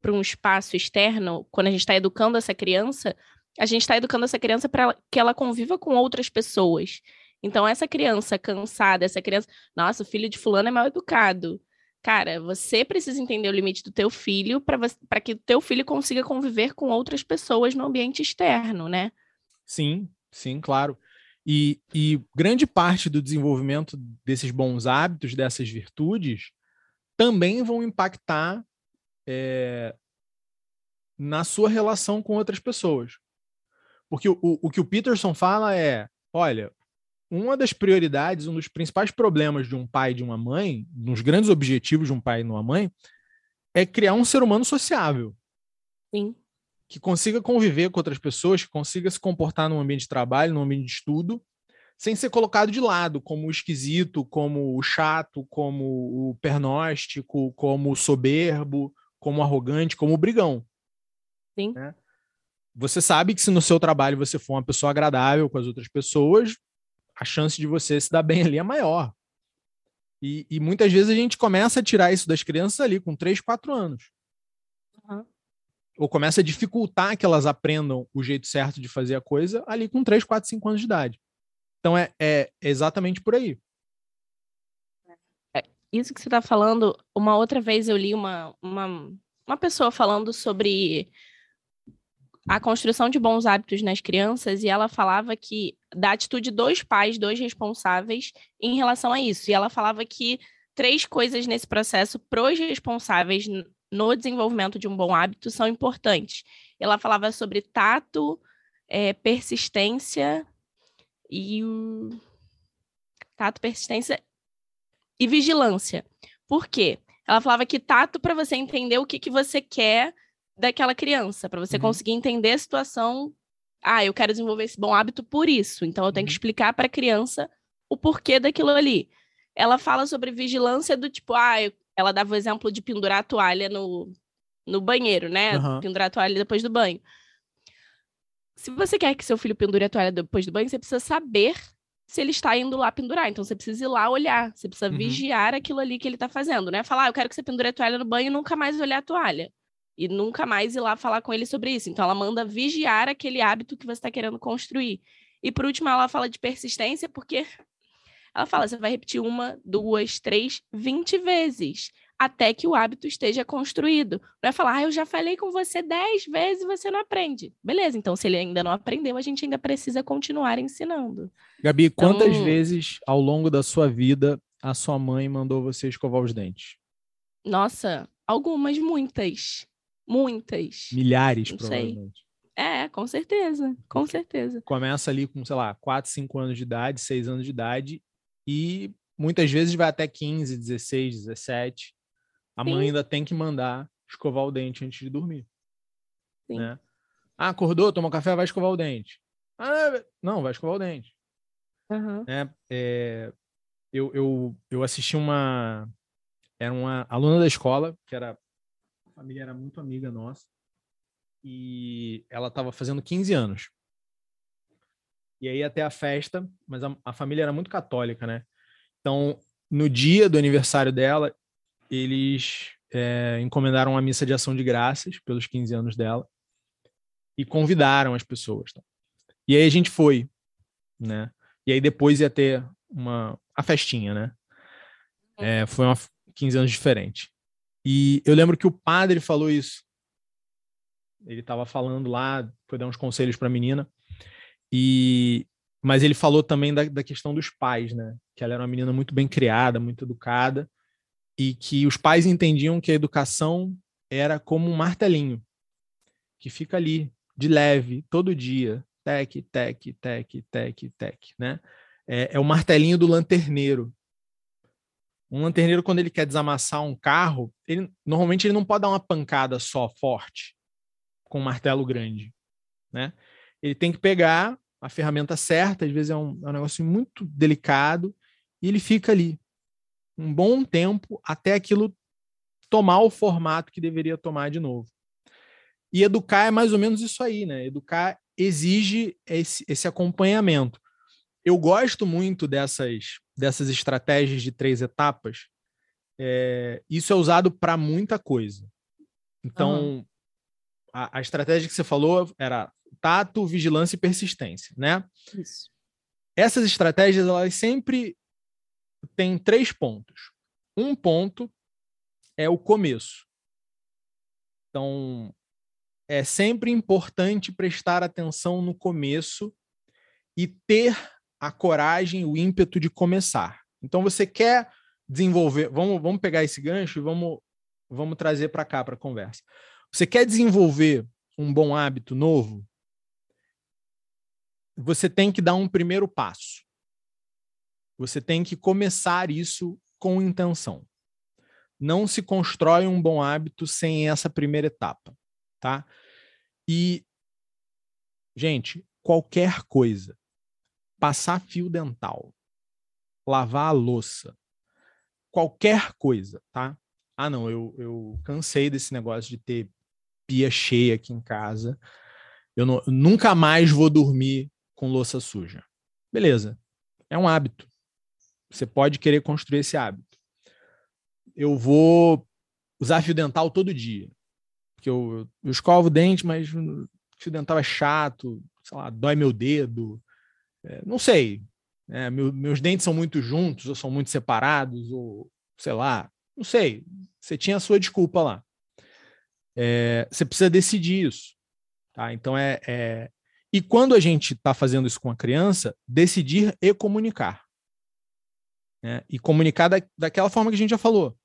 para um espaço externo, quando a gente está educando essa criança, a gente está educando essa criança para que ela conviva com outras pessoas. Então, essa criança cansada, essa criança nossa, o filho de fulano é mal educado. Cara, você precisa entender o limite do teu filho para que o teu filho consiga conviver com outras pessoas no ambiente externo, né? Sim, sim, claro. E, e grande parte do desenvolvimento desses bons hábitos, dessas virtudes, também vão impactar é, na sua relação com outras pessoas. Porque o, o, o que o Peterson fala é: olha, uma das prioridades, um dos principais problemas de um pai e de uma mãe, um dos grandes objetivos de um pai e de uma mãe, é criar um ser humano sociável Sim. que consiga conviver com outras pessoas, que consiga se comportar num ambiente de trabalho, num ambiente de estudo, sem ser colocado de lado como o esquisito, como o chato, como o pernóstico, como o soberbo, como o arrogante, como o brigão. Sim. Né? Você sabe que se no seu trabalho você for uma pessoa agradável com as outras pessoas, a chance de você se dar bem ali é maior. E, e muitas vezes a gente começa a tirar isso das crianças ali com 3, 4 anos Uhum. ou começa a dificultar que elas aprendam o jeito certo de fazer a coisa ali com 3, 4, 5 anos de idade. Então é, é exatamente por aí. Isso que você está falando, uma outra vez eu li uma, uma, uma pessoa falando sobre a construção de bons hábitos nas crianças e ela falava que da atitude dos pais, dois responsáveis em relação a isso. E ela falava que três coisas nesse processo pros responsáveis n- no desenvolvimento de um bom hábito são importantes. Ela falava sobre tato, eh, persistência e o tato, persistência e vigilância. Por quê? Ela falava que tato para você entender o que, que você quer daquela criança, para você Uhum. conseguir entender a situação. Ah, eu quero desenvolver esse bom hábito por isso. Então eu tenho que Uhum. explicar para a criança o porquê daquilo ali. Ela fala sobre vigilância do tipo, ah, eu- ela dava o exemplo de pendurar a toalha no, no banheiro, né? Aham. Pendurar a toalha depois do banho. Se você quer que seu filho pendure a toalha depois do banho, você precisa saber se ele está indo lá pendurar. Então você precisa ir lá olhar, você precisa Uhum. vigiar aquilo ali que ele está fazendo, né? Falar, ah, eu quero que você pendure a toalha no banho e nunca mais olhar a toalha. E nunca mais ir lá falar com ele sobre isso. Então ela manda vigiar aquele hábito que você está querendo construir. E por último, ela fala de persistência, porque ela fala, você vai repetir uma, duas, três, vinte vezes, até que o hábito esteja construído. Não é falar, ah, eu já falei com você dez vezes e você não aprende. Beleza, então se ele ainda não aprendeu, a gente ainda precisa continuar ensinando. Gabi, quantas Então- vezes ao longo da sua vida a sua mãe mandou você escovar os dentes? Nossa, algumas, muitas. Muitas. Milhares, Não sei. provavelmente. É, com certeza, com certeza. Começa ali com, sei lá, 4, 5 anos de idade, 6 anos de idade, e muitas vezes vai até 15, 16, 17. A mãe Sim. ainda tem que mandar escovar o dente antes de dormir. Sim. Né? Ah, acordou, tomou café, vai escovar o dente. Ah, não, vai escovar o dente. Aham. né? É, eu, eu, eu assisti uma. Era uma aluna da escola, que era. A família era muito amiga nossa. E ela estava fazendo 15 anos. E aí até a festa, mas a, a família era muito católica, né? Então, no dia do aniversário dela, eles é, encomendaram uma missa de ação de graças pelos 15 anos dela e convidaram as pessoas. tá? E aí a gente foi, né? E aí depois ia ter uma a festinha, né? É, foi uma 15 anos diferente. E eu lembro que o padre falou isso. Ele estava falando lá, foi dar uns conselhos para a menina. E mas ele falou também da, da questão dos pais, né? Que ela era uma menina muito bem criada, muito educada, e que os pais entendiam que a educação era como um martelinho que fica ali, de leve, todo dia, tec, tec, tec, tec, tec, né? É, é o martelinho do lanterneiro. Um lanterneiro, quando ele quer desamassar um carro, ele normalmente ele não pode dar uma pancada só forte com um martelo grande, né? Ele tem que pegar a ferramenta certa, às vezes é um, é um negócio muito delicado, e ele fica ali um bom tempo até aquilo tomar o formato que deveria tomar de novo. E educar é mais ou menos isso aí, né? Educar exige esse, esse acompanhamento. Eu gosto muito dessas, dessas estratégias de três etapas. É, isso é usado para muita coisa. Então, uhum. a, a, estratégia que você falou era tato, vigilância e persistência, né? Isso. Essas estratégias, elas sempre têm três pontos. Um ponto é o começo. Então, é sempre importante prestar atenção no começo e ter a coragem, o ímpeto de começar. Então, você quer desenvolver. Vamos, vamos pegar esse gancho e vamos, vamos trazer para cá para a conversa. Você quer desenvolver um bom hábito novo? Você tem que dar um primeiro passo. Você tem que começar isso com intenção. Não se constrói um bom hábito sem essa primeira etapa, tá? E gente, qualquer coisa passar fio dental, lavar a louça, qualquer coisa, tá? Ah, não, eu, eu cansei desse negócio de ter pia cheia aqui em casa. Eu não, nunca mais vou dormir com louça suja. Beleza. É um hábito. Você pode querer construir esse hábito. Eu vou usar fio dental todo dia. Porque eu, eu escovo o dente, mas fio dental é chato, sei lá, dói meu dedo, é, não sei, é, meu, meus dentes são muito juntos ou são muito separados, ou sei lá, não sei. Você tinha a sua desculpa lá. É, você precisa decidir isso. Tá? Então é, é... E quando a gente está fazendo isso com a criança, decidir e comunicar. Né? E comunicar da, daquela forma que a gente já falou.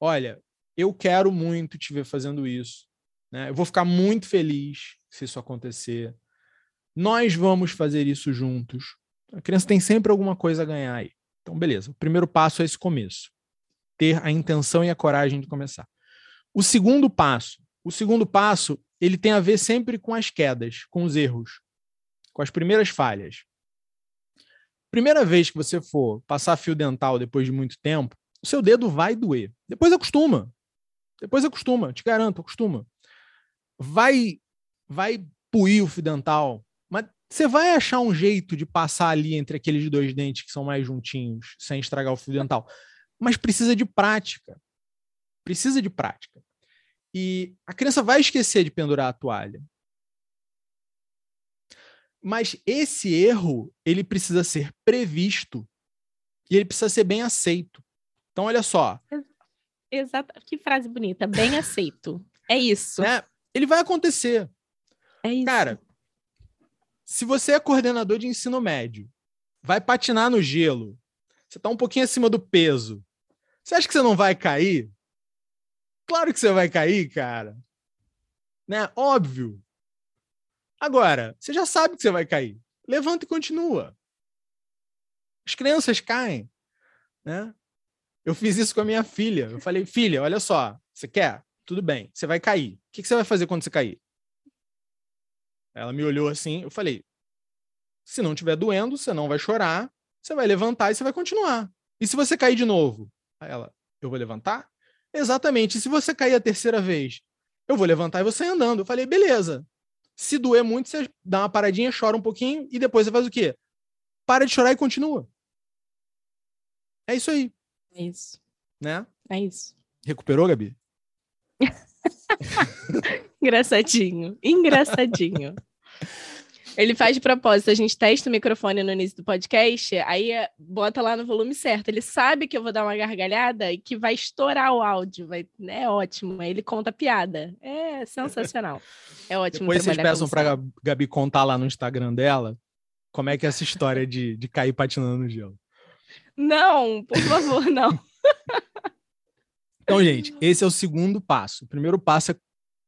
Olha, eu quero muito te ver fazendo isso. Né? Eu vou ficar muito feliz se isso acontecer. Nós vamos fazer isso juntos. A criança tem sempre alguma coisa a ganhar aí. Então, beleza. O primeiro passo é esse começo. Ter a intenção e a coragem de começar. O segundo passo, o segundo passo, ele tem a ver sempre com as quedas, com os erros, com as primeiras falhas. Primeira vez que você for passar fio dental depois de muito tempo, o seu dedo vai doer. Depois acostuma. Depois acostuma, te garanto, acostuma. Vai vai puir o fio dental, mas você vai achar um jeito de passar ali entre aqueles dois dentes que são mais juntinhos, sem estragar o fio dental. Mas precisa de prática. Precisa de prática. E a criança vai esquecer de pendurar a toalha. Mas esse erro, ele precisa ser previsto e ele precisa ser bem aceito. Então, olha só. Exato. Que frase bonita. Bem aceito. É isso. Né? Ele vai acontecer. É isso. Cara, se você é coordenador de ensino médio, vai patinar no gelo, você está um pouquinho acima do peso, você acha que você não vai cair? Claro que você vai cair, cara. Né? Óbvio. Agora, você já sabe que você vai cair. Levanta e continua. As crianças caem, né? Eu fiz isso com a minha filha. Eu falei, filha, olha só, você quer? Tudo bem, você vai cair. O que você vai fazer quando você cair? Ela me olhou assim, eu falei: se não estiver doendo, você não vai chorar, você vai levantar e você vai continuar. E se você cair de novo? Aí ela, eu vou levantar? Exatamente. E se você cair a terceira vez? Eu vou levantar e você andando. Eu falei, beleza. Se doer muito, você dá uma paradinha, chora um pouquinho e depois você faz o quê? Para de chorar e continua. É isso aí. É isso. Né? É isso. Recuperou, Gabi? Engraçadinho. Engraçadinho. Ele faz de propósito, a gente testa o microfone no início do podcast, aí é, bota lá no volume certo. Ele sabe que eu vou dar uma gargalhada e que vai estourar o áudio, vai, é ótimo. Aí ele conta piada. É sensacional. É ótimo. Depois vocês peçam para Gabi contar lá no Instagram dela como é que é essa história de, de cair patinando no gelo. Não, por favor, não. Então, gente, esse é o segundo passo. O primeiro passo é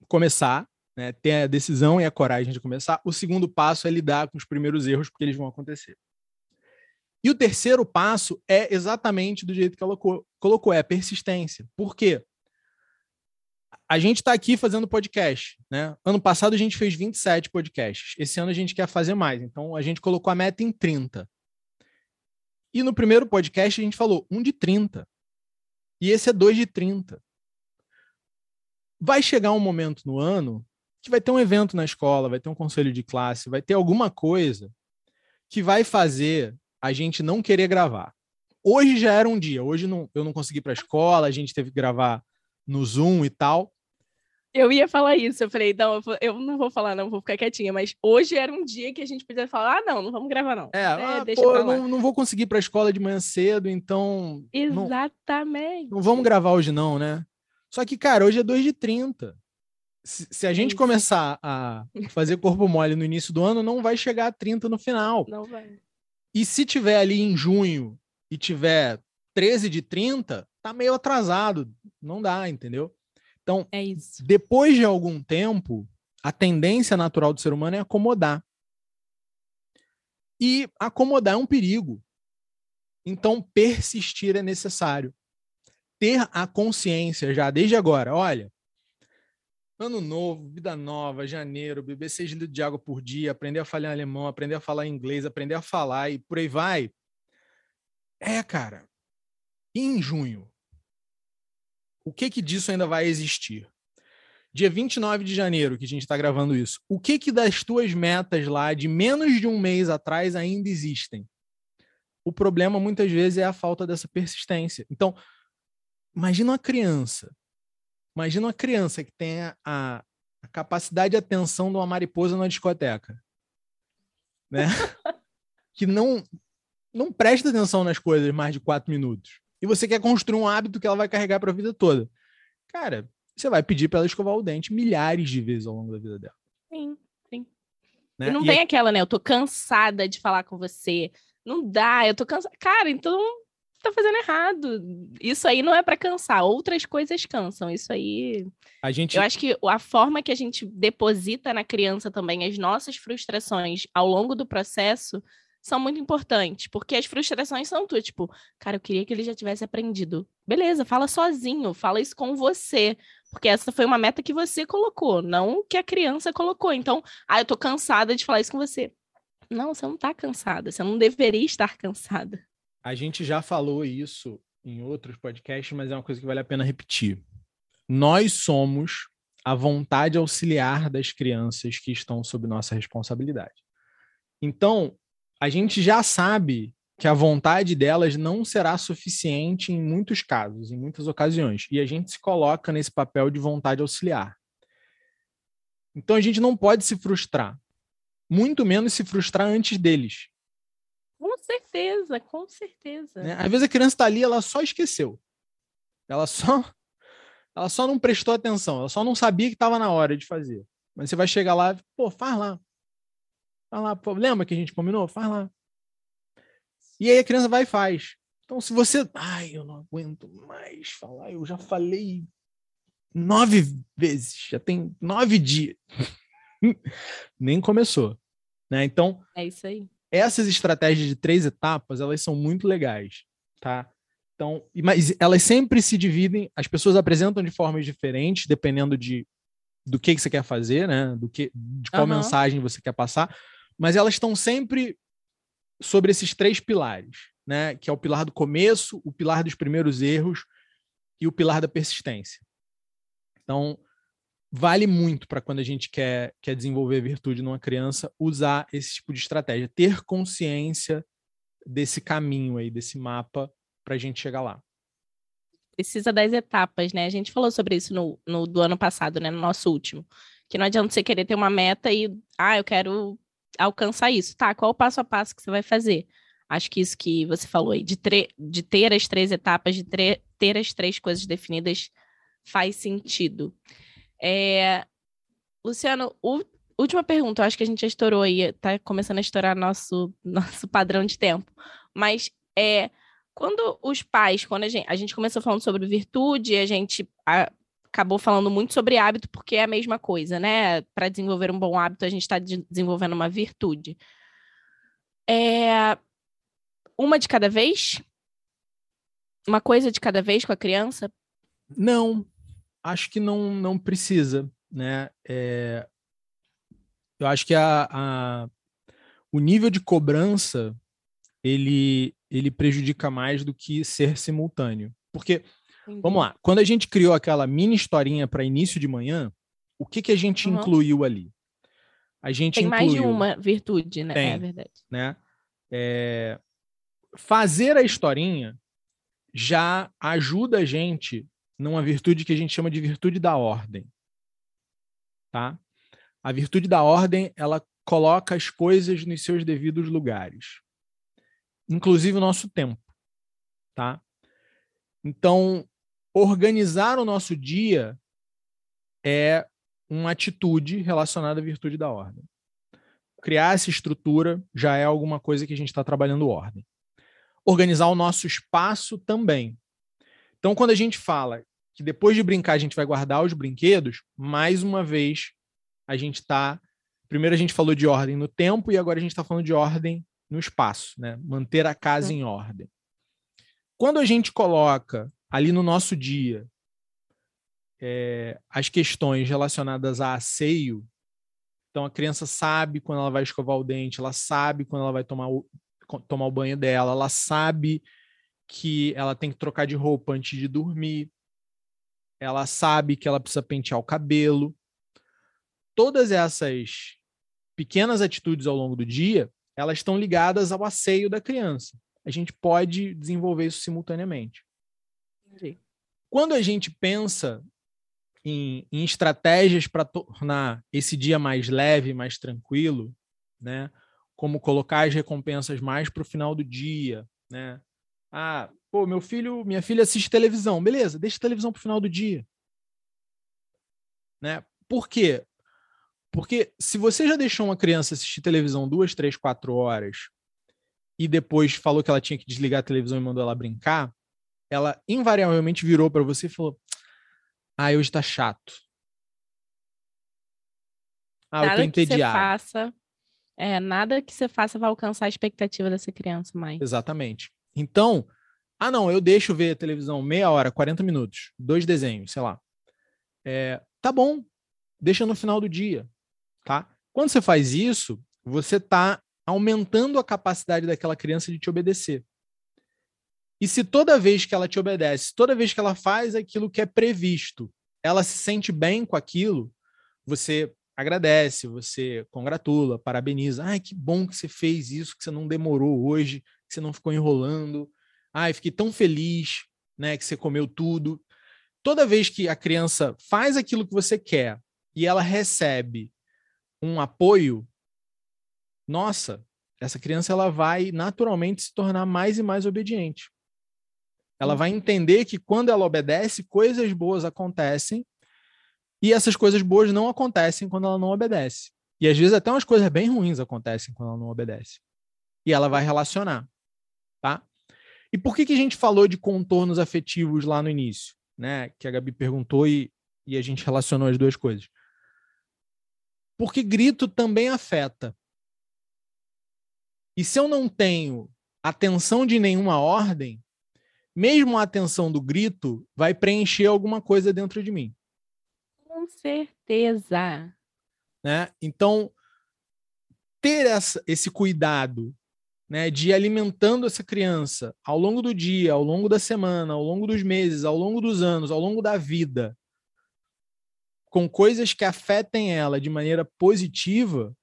começar, né? ter a decisão e a coragem de começar. O segundo passo é lidar com os primeiros erros, porque eles vão acontecer. E o terceiro passo é exatamente do jeito que ela colocou, é persistência. Por quê? A gente está aqui fazendo podcast, né? Ano passado a gente fez 27 podcasts. Esse ano a gente quer fazer mais. Então a gente colocou a meta em 30. E no primeiro podcast a gente falou um de 30. E esse é dois de 30. Vai chegar um momento no ano que vai ter um evento na escola, vai ter um conselho de classe, vai ter alguma coisa que vai fazer a gente não querer gravar. Hoje já era um dia, hoje não, eu não consegui ir para a escola, a gente teve que gravar no Zoom e tal. Eu ia falar isso, eu falei, não, eu não vou falar, não, vou ficar quietinha, mas hoje era um dia que a gente podia falar, ah, não, não vamos gravar, não. É, é ah, pô, eu não, não, vou conseguir ir para a escola de manhã cedo, então. Exatamente. Não, não, vamos gravar hoje, não, né? Só que, cara, hoje é 2 de 30. Se, se a gente isso. começar a fazer corpo mole no início do ano, não vai chegar a 30 no final. Não vai. E se tiver ali em junho e tiver 13 de 30, tá meio atrasado. Não dá, entendeu? Então, é depois de algum tempo, a tendência natural do ser humano é acomodar. E acomodar é um perigo. Então, persistir é necessário. Ter a consciência já desde agora, olha, Ano novo, vida nova, janeiro, beber 6 litros de água por dia, aprender a falar alemão, aprender a falar inglês, aprender a falar e por aí vai. É, cara. E em junho? O que que disso ainda vai existir? Dia 29 de janeiro, que a gente está gravando isso. O que que das tuas metas lá de menos de um mês atrás ainda existem? O problema muitas vezes é a falta dessa persistência. Então, imagina uma criança Imagina uma criança que tem a, a capacidade de atenção de uma mariposa na discoteca. Né? que não, não presta atenção nas coisas mais de quatro minutos. E você quer construir um hábito que ela vai carregar para a vida toda. Cara, você vai pedir para ela escovar o dente milhares de vezes ao longo da vida dela. Sim, sim. Né? E não e tem é... aquela, né? Eu tô cansada de falar com você. Não dá, eu tô cansada. Cara, então tá fazendo errado. Isso aí não é para cansar, outras coisas cansam. Isso aí. A gente... Eu acho que a forma que a gente deposita na criança também as nossas frustrações ao longo do processo são muito importantes, porque as frustrações são tu, tipo, cara, eu queria que ele já tivesse aprendido. Beleza, fala sozinho, fala isso com você, porque essa foi uma meta que você colocou, não que a criança colocou. Então, ah, eu tô cansada de falar isso com você. Não, você não tá cansada, você não deveria estar cansada. A gente já falou isso em outros podcasts, mas é uma coisa que vale a pena repetir. Nós somos a vontade auxiliar das crianças que estão sob nossa responsabilidade. Então, a gente já sabe que a vontade delas não será suficiente em muitos casos, em muitas ocasiões, e a gente se coloca nesse papel de vontade auxiliar. Então a gente não pode se frustrar, muito menos se frustrar antes deles. Com certeza, com certeza. Né? Às vezes a criança está ali, ela só esqueceu. Ela só, ela só não prestou atenção, ela só não sabia que estava na hora de fazer. Mas você vai chegar lá, pô, faz lá. Faz lá, pô, lembra que a gente combinou? Faz lá. E aí a criança vai e faz. Então, se você. Ai, eu não aguento mais falar, eu já falei nove vezes, já tem nove dias. Nem começou. Né? Então. É isso aí essas estratégias de três etapas, elas são muito legais, tá? Então, mas elas sempre se dividem, as pessoas apresentam de formas diferentes, dependendo de do que, que você quer fazer, né? Do que, de qual uhum. mensagem você quer passar, mas elas estão sempre sobre esses três pilares, né? Que é o pilar do começo, o pilar dos primeiros erros e o pilar da persistência. Então, vale muito para quando a gente quer, quer desenvolver virtude numa criança, usar esse tipo de estratégia, ter consciência desse caminho aí, desse mapa para a gente chegar lá. Precisa das etapas, né? A gente falou sobre isso no, no do ano passado, né? No nosso último. Que não adianta você querer ter uma meta e, ah, eu quero alcançar isso. Tá, qual o passo a passo que você vai fazer? Acho que isso que você falou aí, de, de ter as três etapas, de ter as três coisas definidas, faz sentido. É... Luciano, última pergunta. Eu acho que a gente já estourou aí, tá começando a estourar nosso, nosso padrão de tempo. Mas é quando os pais, quando a gente, a gente começou falando sobre virtude, a gente a, acabou falando muito sobre hábito, porque é a mesma coisa, né? Para desenvolver um bom hábito, a gente está de desenvolvendo uma virtude. É... Uma de cada vez? Uma coisa de cada vez com a criança? Não, acho que não, não precisa, né? É... Eu acho que a, a, o nível de cobrança ele, ele prejudica mais do que ser simultâneo. Porque Entendi. Vamos lá. Quando a gente criou aquela mini historinha para início de manhã, o que, que a gente uhum. incluiu ali? A gente Tem incluiu, mais de uma virtude, né? Tem, é verdade. Né? É, fazer a historinha já ajuda a gente numa virtude que a gente chama de virtude da ordem. Tá? A virtude da ordem, ela coloca as coisas nos seus devidos lugares. Inclusive o nosso tempo, tá? Então, organizar o nosso dia é uma atitude relacionada à virtude da ordem. Criar essa estrutura já é alguma coisa que a gente está trabalhando ordem. Organizar o nosso espaço também. Então, quando a gente fala que depois de brincar a gente vai guardar os brinquedos, mais uma vez a gente está. Primeiro a gente falou de ordem no tempo e agora a gente está falando de ordem no espaço, né? Manter a casa em ordem. Quando a gente coloca ali no nosso dia é, as questões relacionadas a asseio, então a criança sabe quando ela vai escovar o dente, ela sabe quando ela vai tomar o, tomar o banho dela, ela sabe que ela tem que trocar de roupa antes de dormir, ela sabe que ela precisa pentear o cabelo. Todas essas pequenas atitudes ao longo do dia, elas estão ligadas ao asseio da criança. A gente pode desenvolver isso simultaneamente. Quando a gente pensa em, em estratégias para tornar esse dia mais leve, mais tranquilo, né? Como colocar as recompensas mais para o final do dia, né? Ah, pô, meu filho, minha filha assiste televisão, beleza? Deixa a televisão para o final do dia, né? Por quê? Porque se você já deixou uma criança assistir televisão duas, três, quatro horas e depois falou que ela tinha que desligar a televisão e mandou ela brincar, ela invariavelmente virou para você e falou: Ah, hoje tá chato. Ah, nada eu tô entediado. Que faça, é, nada que você faça vai alcançar a expectativa dessa criança mais. Exatamente. Então, ah, não, eu deixo ver a televisão meia hora, 40 minutos, dois desenhos, sei lá. É, tá bom, deixa no final do dia, tá? Quando você faz isso, você tá aumentando a capacidade daquela criança de te obedecer. E se toda vez que ela te obedece, toda vez que ela faz aquilo que é previsto, ela se sente bem com aquilo, você agradece, você congratula, parabeniza. Ai, que bom que você fez isso, que você não demorou hoje, que você não ficou enrolando. Ai, fiquei tão feliz, né, que você comeu tudo. Toda vez que a criança faz aquilo que você quer e ela recebe um apoio, nossa, essa criança ela vai naturalmente se tornar mais e mais obediente. Ela vai uhum. entender que quando ela obedece, coisas boas acontecem e essas coisas boas não acontecem quando ela não obedece. E às vezes até umas coisas bem ruins acontecem quando ela não obedece. E ela vai relacionar? E por que, que a gente falou de contornos afetivos lá no início, né? Que a Gabi perguntou e, e a gente relacionou as duas coisas. Porque grito também afeta. E se eu não tenho atenção de nenhuma ordem, mesmo a atenção do grito vai preencher alguma coisa dentro de mim. Com certeza. Né? Então, ter essa, esse cuidado né, de ir alimentando essa criança ao longo do dia, ao longo da semana, ao longo dos meses, ao longo dos anos, ao longo da vida, com coisas que afetem ela de maneira positiva,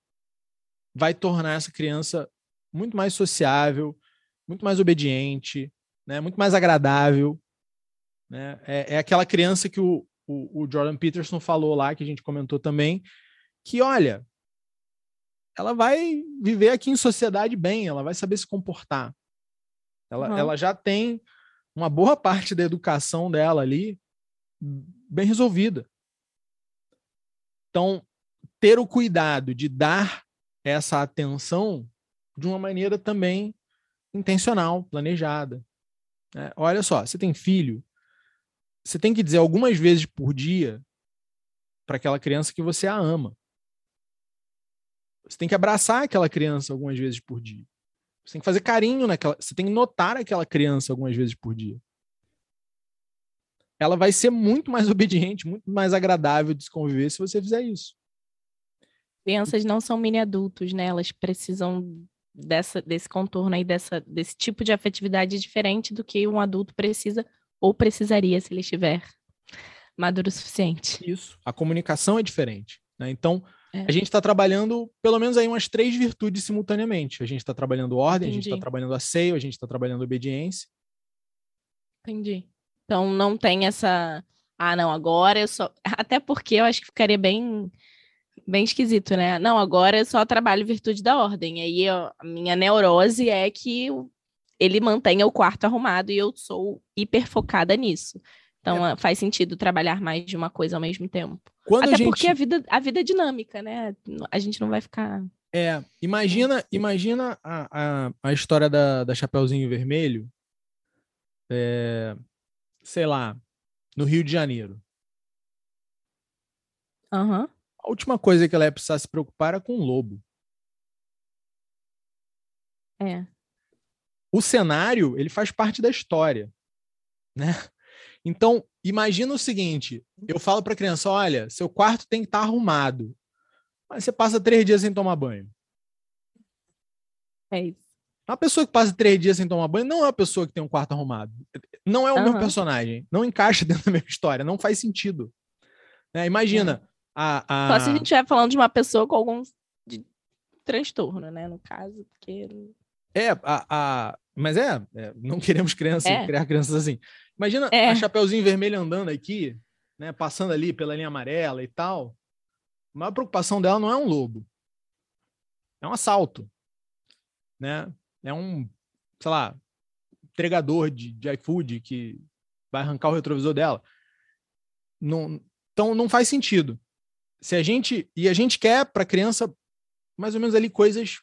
vai tornar essa criança muito mais sociável, muito mais obediente, né? Muito mais agradável, né? É, é aquela criança que o, o, o, Jordan Peterson falou lá, que a gente comentou também, que olha, ela vai viver aqui em sociedade bem, ela vai saber se comportar. Ela, uhum. ela já tem uma boa parte da educação dela ali bem resolvida. Então, ter o cuidado de dar essa atenção de uma maneira também intencional, planejada. É, olha só, você tem filho, você tem que dizer algumas vezes por dia para aquela criança que você a ama. Você tem que abraçar aquela criança algumas vezes por dia. Você tem que fazer carinho naquela. Você tem que notar aquela criança algumas vezes por dia. Ela vai ser muito mais obediente, muito mais agradável de se conviver se você fizer isso. Crianças não são mini adultos, né? Elas precisam dessa, desse contorno aí, dessa, desse tipo de afetividade diferente do que um adulto precisa ou precisaria se ele estiver maduro o suficiente. Isso. A comunicação é diferente. Né? Então, é. a gente está trabalhando pelo menos aí umas três virtudes simultaneamente. A gente está trabalhando ordem, Entendi. a gente está trabalhando asseio, a gente está trabalhando obediência. Entendi. Então não tem essa. Ah, não, agora eu só. Até porque eu acho que ficaria bem bem esquisito, né? Não, agora eu só trabalho virtude da ordem. Aí a minha neurose é que ele mantenha o quarto arrumado e eu sou hiper focada nisso. Então é. faz sentido trabalhar mais de uma coisa ao mesmo tempo. Quando Até a gente... porque a vida, a vida é dinâmica, né? A gente não vai ficar. É, imagina, imagina a, a, a história da, da Chapeuzinho Vermelho, é, sei lá, no Rio de Janeiro. Uhum. A última coisa que ela ia precisar se preocupar era com o lobo. É. O cenário, ele faz parte da história, né? Então, imagina o seguinte, eu falo para a criança, olha, seu quarto tem que estar tá arrumado, mas você passa três dias sem tomar banho. É isso. Uma pessoa que passa três dias sem tomar banho não é uma pessoa que tem um quarto arrumado. Não é o uhum. meu personagem. Não encaixa dentro da minha história. Não faz sentido. Né? Imagina, é. A, a... Só se a gente estiver falando de uma pessoa com algum transtorno, né? No caso, porque. É, a, a... mas é, é não queremos crianças, é. criar crianças assim. Imagina é. a Chapeuzinho Vermelho andando aqui, né? Passando ali pela linha amarela e tal. A maior preocupação dela não é um lobo. É um assalto. Né? É um, sei lá, entregador de, de iFood que vai arrancar o retrovisor dela. Não, então não faz sentido se a gente e a gente quer para a criança mais ou menos ali coisas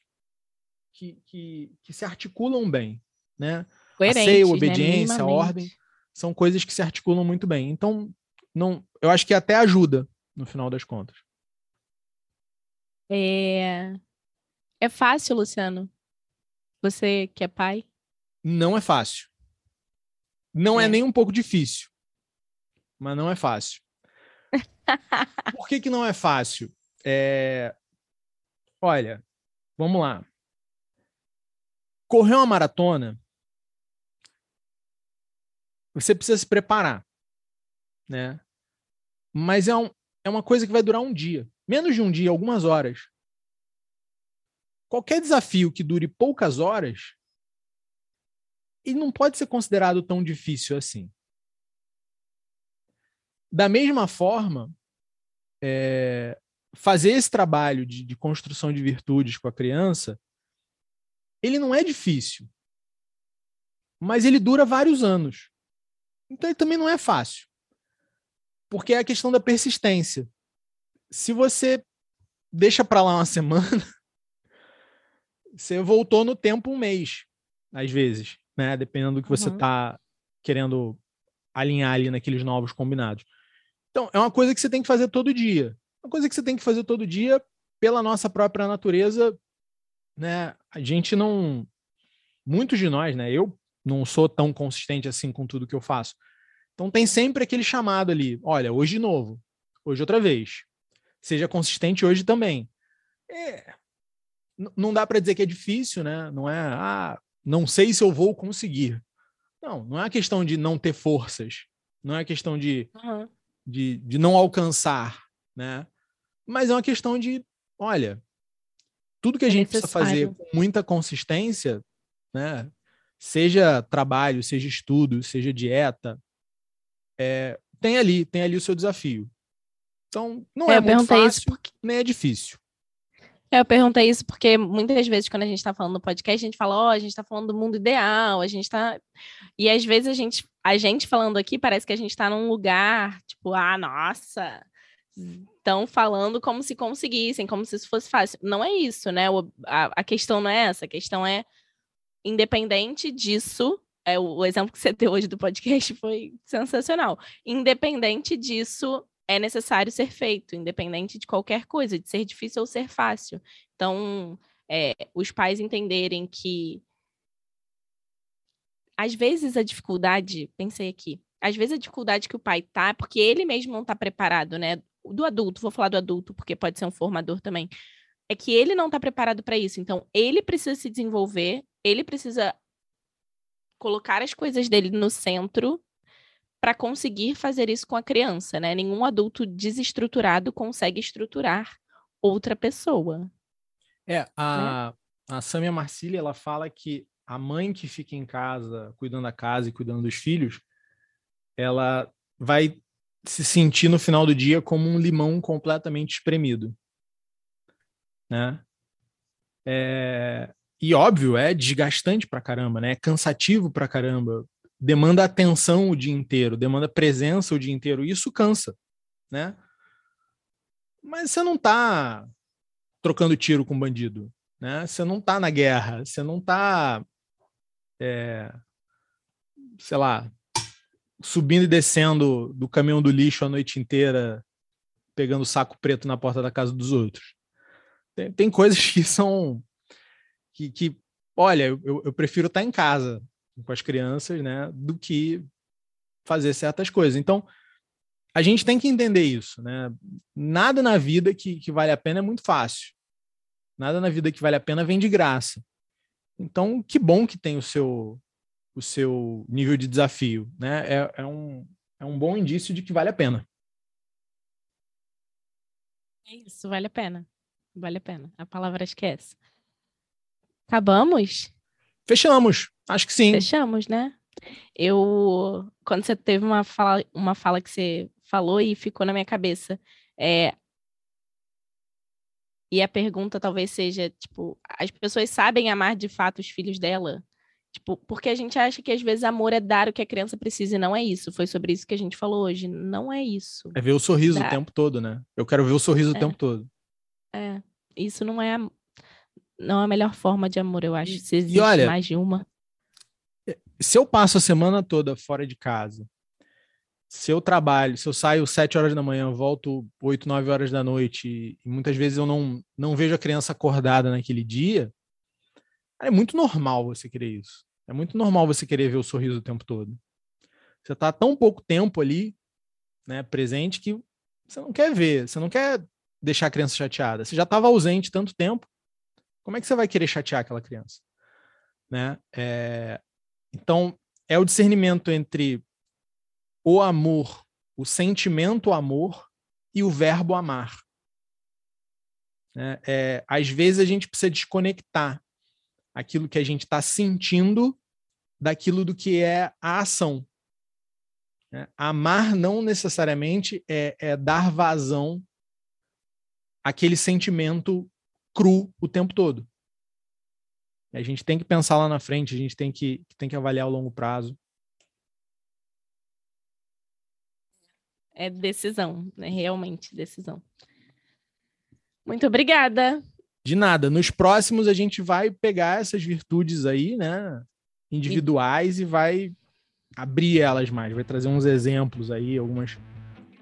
que, que, que se articulam bem, né? Coerente, a seio, né? obediência, né? a ordem, são coisas que se articulam muito bem. Então, não, eu acho que até ajuda no final das contas. É, é fácil, Luciano. Você que é pai? Não é fácil. Não é, é nem um pouco difícil, mas não é fácil. Por que, que não é fácil? É... Olha, vamos lá. Correr uma maratona, você precisa se preparar, né? Mas é, um, é uma coisa que vai durar um dia, menos de um dia, algumas horas. Qualquer desafio que dure poucas horas, ele não pode ser considerado tão difícil assim. Da mesma forma, é, fazer esse trabalho de, de construção de virtudes com a criança, ele não é difícil, mas ele dura vários anos. Então ele também não é fácil, porque é a questão da persistência. Se você deixa para lá uma semana, você voltou no tempo um mês, às vezes, né? Dependendo do que você está querendo alinhar ali naqueles novos combinados. Então, é uma coisa que você tem que fazer todo dia. Uma coisa que você tem que fazer todo dia pela nossa própria natureza, né? A gente não muitos de nós, né? Eu não sou tão consistente assim com tudo que eu faço. Então tem sempre aquele chamado ali, olha, hoje de novo, hoje outra vez. Seja consistente hoje também. É, não dá para dizer que é difícil, né? Não é, ah, não sei se eu vou conseguir. Não, não é a questão de não ter forças. Não é a questão de uhum de, de não alcançar, né? Mas é uma questão de, olha, tudo que a é gente precisa fazer com muita consistência, né? Seja trabalho, seja estudo, seja dieta, é, tem ali, tem ali o seu desafio. Então, não é, é muito fácil, porque... nem é difícil. É, eu perguntei isso porque muitas vezes, quando a gente está falando no podcast, a gente fala, ó, oh, a gente está falando do mundo ideal, a gente está. E às vezes a gente, a gente falando aqui, parece que a gente está num lugar, tipo, ah, nossa, estão falando como se conseguissem, como se isso fosse fácil. Não é isso, né? O, a, a questão não é essa, a questão é, independente disso, é, o exemplo que você deu hoje do podcast foi sensacional. Independente disso, é necessário ser feito, independente de qualquer coisa, de ser difícil ou ser fácil. Então, é, os pais entenderem que às vezes a dificuldade, pensei aqui, às vezes a dificuldade que o pai tá porque ele mesmo não está preparado, né? Do adulto, vou falar do adulto, porque pode ser um formador também. É que ele não está preparado para isso. Então, ele precisa se desenvolver, ele precisa colocar as coisas dele no centro para conseguir fazer isso com a criança, né? Nenhum adulto desestruturado consegue estruturar outra pessoa. É, a, né? a Samia Marcília, ela fala que a mãe que fica em casa, cuidando da casa e cuidando dos filhos, ela vai se sentir no final do dia como um limão completamente espremido, né? É, e óbvio, é desgastante pra caramba, né? É cansativo pra caramba. Demanda atenção o dia inteiro, demanda presença o dia inteiro. Isso cansa, né? Mas você não tá trocando tiro com bandido, né? Você não tá na guerra, você não tá, é, sei lá, subindo e descendo do caminhão do lixo a noite inteira, pegando saco preto na porta da casa dos outros. Tem, tem coisas que são que, que olha, eu, eu prefiro estar em casa com as crianças, né, do que fazer certas coisas. Então, a gente tem que entender isso, né? Nada na vida que, que vale a pena é muito fácil. Nada na vida que vale a pena vem de graça. Então, que bom que tem o seu o seu nível de desafio, né? É, é, um, é um bom indício de que vale a pena. É isso, vale a pena. Vale a pena. A palavra esquece. Acabamos? Fechamos. Acho que sim. Fechamos, né? Eu, quando você teve uma fala, uma fala que você falou e ficou na minha cabeça, é, e a pergunta talvez seja, tipo, as pessoas sabem amar de fato os filhos dela? Tipo, porque a gente acha que às vezes amor é dar o que a criança precisa e não é isso. Foi sobre isso que a gente falou hoje. Não é isso. É ver o sorriso o tempo todo, né? Eu quero ver o sorriso é. o tempo todo. É. Isso não é não é a melhor forma de amor, eu acho. Se existe olha, mais de uma. É, se eu passo a semana toda fora de casa, se eu trabalho, se eu saio sete horas da manhã, volto oito, nove horas da noite, e muitas vezes eu não, não vejo a criança acordada naquele dia, é muito normal você querer isso. É muito normal você querer ver o sorriso o tempo todo. Você está tão pouco tempo ali, né, presente, que você não quer ver, você não quer deixar a criança chateada. Você já estava ausente tanto tempo, como é que você vai querer chatear aquela criança? Né? É, então, é o discernimento entre o amor, o sentimento amor e o verbo amar. É, é, às vezes a gente precisa desconectar aquilo que a gente está sentindo daquilo do que é a ação. É, amar não necessariamente é, é dar vazão àquele sentimento cru o tempo todo. A gente tem que pensar lá na frente, a gente tem que, tem que avaliar o longo prazo. É decisão, né? realmente decisão. Muito obrigada. De nada. Nos próximos a gente vai pegar essas virtudes aí, né, individuais e, e vai abrir elas mais, vai trazer uns exemplos aí, algumas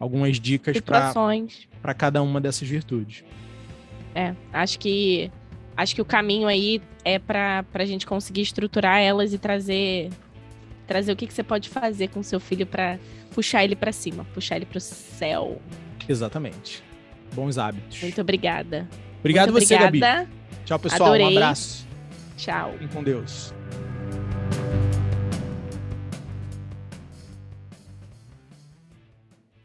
algumas dicas para cada uma dessas virtudes. É, acho que acho que o caminho aí é para a gente conseguir estruturar elas e trazer trazer o que, que você pode fazer com seu filho para puxar ele para cima, puxar ele para o céu. Exatamente. Bons hábitos. Muito obrigada. Obrigado Muito você, obrigada. Gabi. Tchau, pessoal. Adorei. Um abraço. Tchau. Fiquem com Deus.